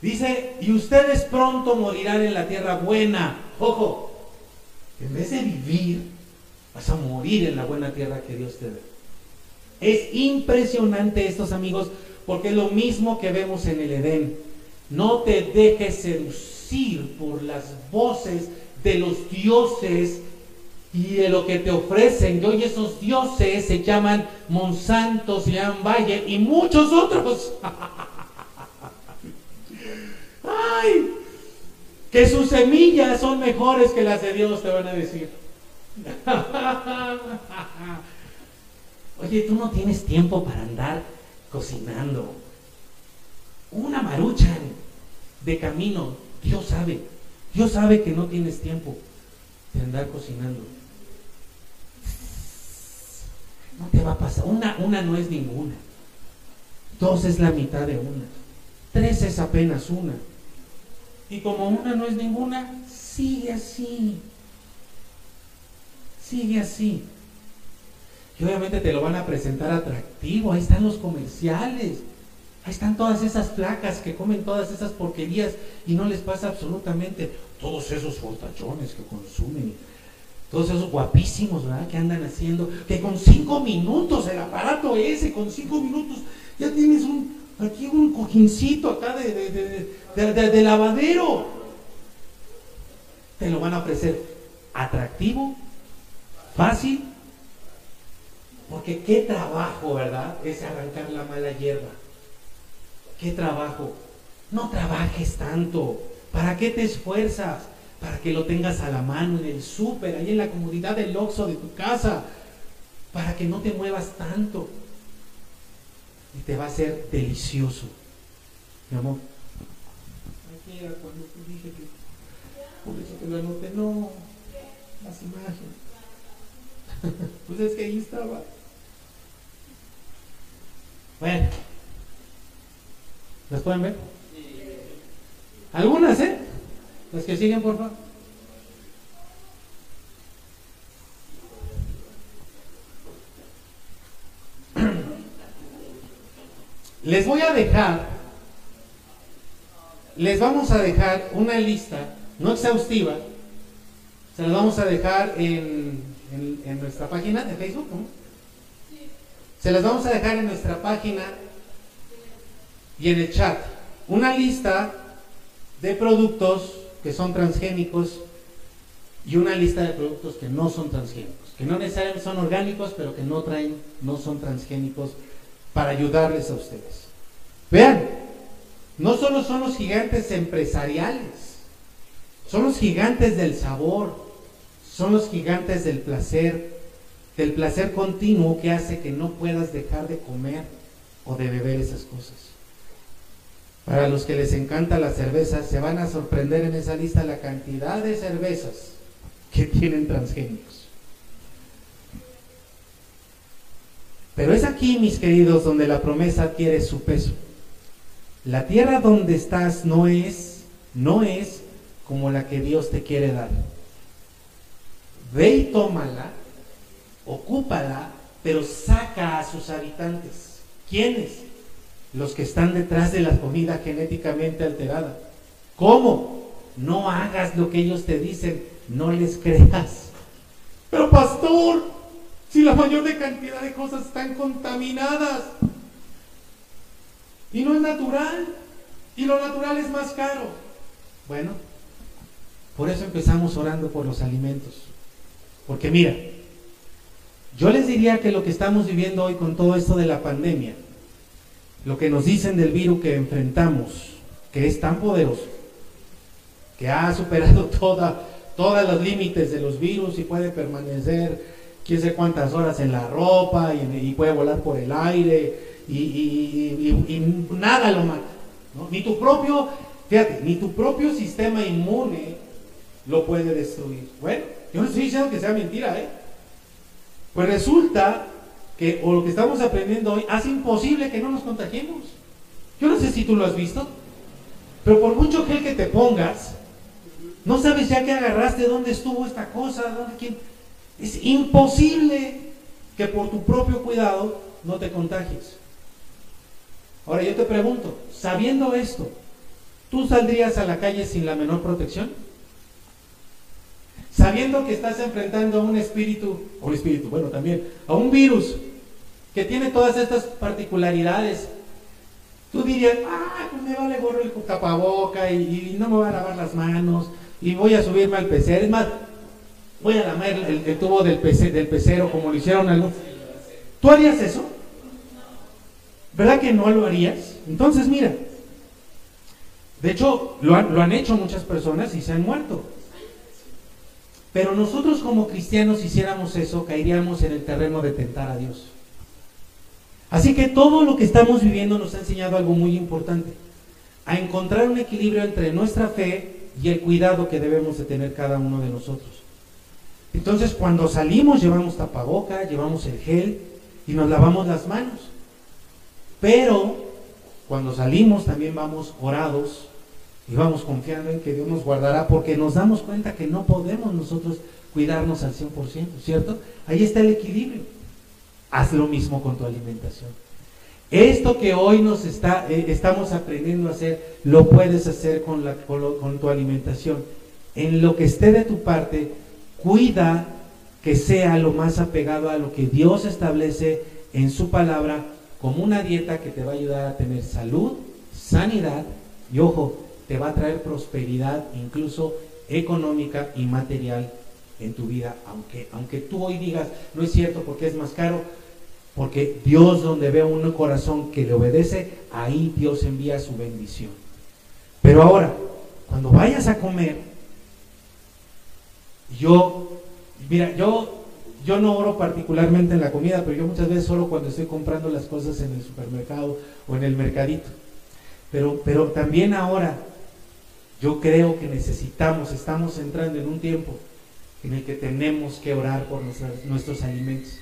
Dice, y ustedes pronto morirán en la tierra buena. Ojo, en vez de vivir, vas a morir en la buena tierra que Dios te da. Es impresionante estos amigos, porque es lo mismo que vemos en el Edén. No te dejes seducir por las voces de los dioses y de lo que te ofrecen. Y hoy esos dioses se llaman Monsanto, se llaman Valle y muchos otros. ¡Ay! Que sus semillas son mejores que las de Dios, te van a decir. Oye, tú no tienes tiempo para andar cocinando. Una marucha de camino, Dios sabe. Dios sabe que no tienes tiempo de andar cocinando. No te va a pasar. Una, una no es ninguna. Dos es la mitad de una. Tres es apenas una. Y como una no es ninguna, sigue así. Sigue así. Y obviamente te lo van a presentar atractivo. Ahí están los comerciales. Ahí están todas esas placas que comen todas esas porquerías y no les pasa absolutamente todos esos fortachones que consumen. Todos esos guapísimos, ¿verdad? Que andan haciendo. Que con cinco minutos, el aparato ese, con cinco minutos, ya tienes un, aquí un cojincito acá de, de, lavadero. Te lo van a ofrecer atractivo, fácil, porque qué trabajo, ¿verdad? Es arrancar la mala hierba. Qué trabajo. No trabajes tanto. ¿Para qué te esfuerzas? Para que lo tengas a la mano en el súper, ahí en la comodidad del oxo de tu casa. Para que no te muevas tanto y te va a ser delicioso. Mi amor. Aquí era cuando te dije que por eso te lo anoté. No, las imágenes. pues es que ahí estaba. Bueno. ¿Las pueden ver? Algunas, ¿eh? Las que siguen, por favor. Les voy a dejar, les vamos a dejar una lista, no exhaustiva, se las vamos a dejar en, nuestra página de Facebook, Se las vamos a dejar en nuestra página y en el chat una lista de productos que son transgénicos y una lista de productos que no son transgénicos, que no necesariamente son orgánicos, pero que no traen, no son transgénicos para ayudarles a ustedes. Vean, no solo son los gigantes empresariales, son los gigantes del sabor, son los gigantes del placer, del placer continuo que hace que no puedas dejar de comer o de beber esas cosas. Para los que les encanta la cerveza, se van a sorprender en esa lista la cantidad de cervezas que tienen transgénicos. Pero es aquí, mis queridos, donde la promesa adquiere su peso. La tierra donde estás no es, no es como la que Dios te quiere dar. Ve y tómala, ocúpala, pero saca a sus habitantes. ¿Quiénes? Los que están detrás de la comida genéticamente alterada. ¿Cómo? No hagas lo que ellos te dicen, no les creas. Pero pastor, si la mayor cantidad de cosas están contaminadas, y no es natural. Y lo natural es más caro. Bueno, por eso empezamos orando por los alimentos. Porque mira, yo les diría que lo que estamos viviendo hoy con todo esto de la pandemia, lo que nos dicen del virus que enfrentamos, que es tan poderoso, que ha superado toda, todos los límites de los virus y puede permanecer quién sé cuántas horas en la ropa y puede volar por el aire y, nada lo mata. Ni tu propio, fíjate, ni tu propio sistema inmune lo puede destruir. Bueno, yo no estoy diciendo que sea mentira, ¿eh? Pues resulta que, o lo que estamos aprendiendo hoy, hace imposible que no nos contagiemos. Yo no sé si tú lo has visto, pero por mucho gel que te pongas, no sabes ya que agarraste dónde estuvo esta cosa, dónde quién. Es imposible que por tu propio cuidado no te contagies. Ahora yo te pregunto, sabiendo esto, ¿tú saldrías a la calle sin la menor protección? Sabiendo que estás enfrentando a un espíritu, o un espíritu, bueno, también, a un virus que tiene todas estas particularidades, tú dirías, ah, pues me vale gorro el tapaboca y, no me voy a lavar las manos y voy a subirme al pecero. Es más, voy a lamer el, tubo del, del pecero como lo hicieron algunos. ¿Tú harías eso? ¿Verdad que no lo harías? Entonces, mira, de hecho, lo han, hecho muchas personas y se han muerto. Pero nosotros como cristianos hiciéramos eso, caeríamos en el terreno de tentar a Dios. Así que todo lo que estamos viviendo nos ha enseñado algo muy importante, a encontrar un equilibrio entre nuestra fe y el cuidado que debemos de tener cada uno de nosotros. Entonces, cuando salimos llevamos tapaboca, llevamos el gel y nos lavamos las manos. Pero cuando salimos también vamos orados y vamos confiando en que Dios nos guardará porque nos damos cuenta que no podemos nosotros cuidarnos al 100%, ¿cierto? Ahí está el equilibrio. Haz lo mismo con tu alimentación. Esto que hoy nos está, eh, estamos aprendiendo a hacer, lo puedes hacer con, la, con tu alimentación. En lo que esté de tu parte, cuida que sea lo más apegado a lo que Dios establece en su palabra como una dieta que te va a ayudar a tener salud, sanidad y ojo, te va a traer prosperidad incluso económica y material en tu vida, aunque, aunque tú hoy digas, no es cierto porque es más caro, porque Dios donde ve un corazón que le obedece, ahí Dios envía su bendición. Pero ahora, cuando vayas a comer, yo, mira, yo yo no oro particularmente en la comida, pero yo muchas veces solo cuando estoy comprando las cosas en el supermercado o en el mercadito. Pero, pero también ahora yo creo que necesitamos, estamos entrando en un tiempo en el que tenemos que orar por nuestros alimentos.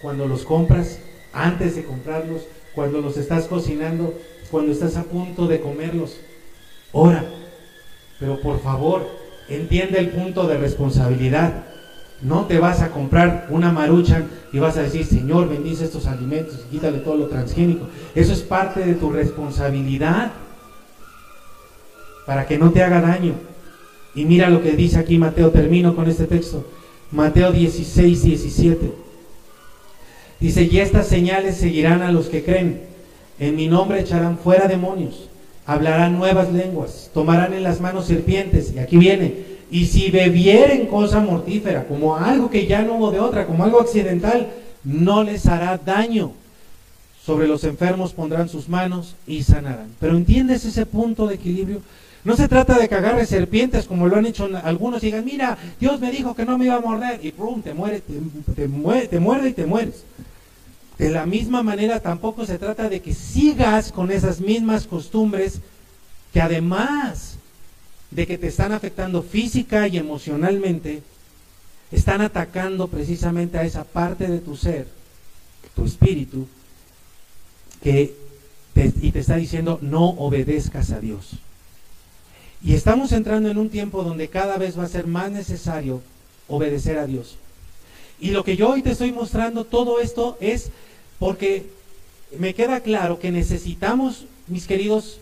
Cuando los compras, antes de comprarlos, cuando los estás cocinando, cuando estás a punto de comerlos, ora. Pero por favor, entiende el punto de responsabilidad. No te vas a comprar una marucha y vas a decir, Señor, bendice estos alimentos quítale todo lo transgénico. Eso es parte de tu responsabilidad para que no te haga daño. Y mira lo que dice aquí Mateo, termino con este texto. Mateo 16, 17. Dice, y estas señales seguirán a los que creen. En mi nombre echarán fuera demonios, hablarán nuevas lenguas, tomarán en las manos serpientes, y aquí viene, y si bebieren cosa mortífera, como algo que ya no hubo de otra, como algo accidental, no les hará daño. Sobre los enfermos pondrán sus manos y sanarán. Pero ¿entiendes ese punto de equilibrio? No se trata de que agarres serpientes como lo han hecho algunos y digan, mira, Dios me dijo que no me iba a morder y pum, te muere, te, muere, te muerde y te mueres. De la misma manera tampoco se trata de que sigas con esas mismas costumbres que además de que te están afectando física y emocionalmente, están atacando precisamente a esa parte de tu ser, tu espíritu, que y te está diciendo no obedezcas a Dios. Y estamos entrando en un tiempo donde cada vez va a ser más necesario obedecer a Dios. Y lo que yo hoy te estoy mostrando, todo esto es porque me queda claro que necesitamos, mis queridos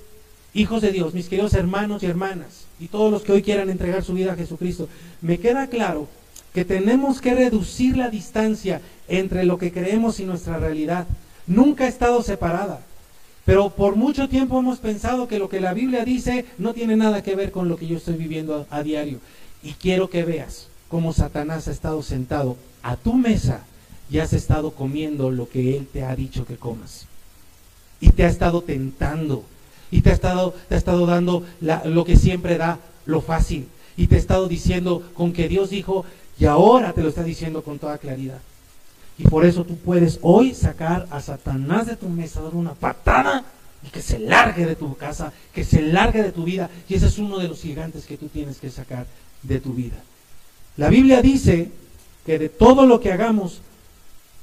hijos de Dios, mis queridos hermanos y hermanas, y todos los que hoy quieran entregar su vida a Jesucristo, me queda claro que tenemos que reducir la distancia entre lo que creemos y nuestra realidad. Nunca ha estado separada. Pero por mucho tiempo hemos pensado que lo que la Biblia dice no tiene nada que ver con lo que yo estoy viviendo a, diario. Y quiero que veas cómo Satanás ha estado sentado a tu mesa y has estado comiendo lo que él te ha dicho que comas. Y te ha estado tentando. Y te ha estado, te ha estado dando lo que siempre da, lo fácil. Y te ha estado diciendo con que Dios dijo, y ahora te lo está diciendo con toda claridad. Y por eso tú puedes hoy sacar a Satanás de tu mesa, dar una patada y que se largue de tu casa, que se largue de tu vida. Y ese es uno de los gigantes que tú tienes que sacar de tu vida. La Biblia dice que de todo lo que hagamos,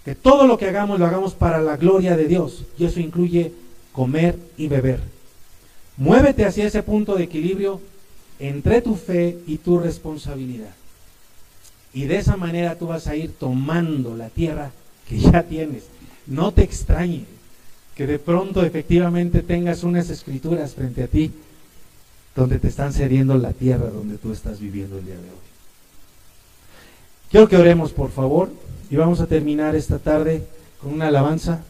que todo lo que hagamos lo hagamos para la gloria de Dios. Y eso incluye comer y beber. Muévete hacia ese punto de equilibrio entre tu fe y tu responsabilidad. Y de esa manera tú vas a ir tomando la tierra que ya tienes. No te extrañe que de pronto efectivamente tengas unas escrituras frente a ti donde te están cediendo la tierra donde tú estás viviendo el día de hoy. Quiero que oremos, por favor, y vamos a terminar esta tarde con una alabanza.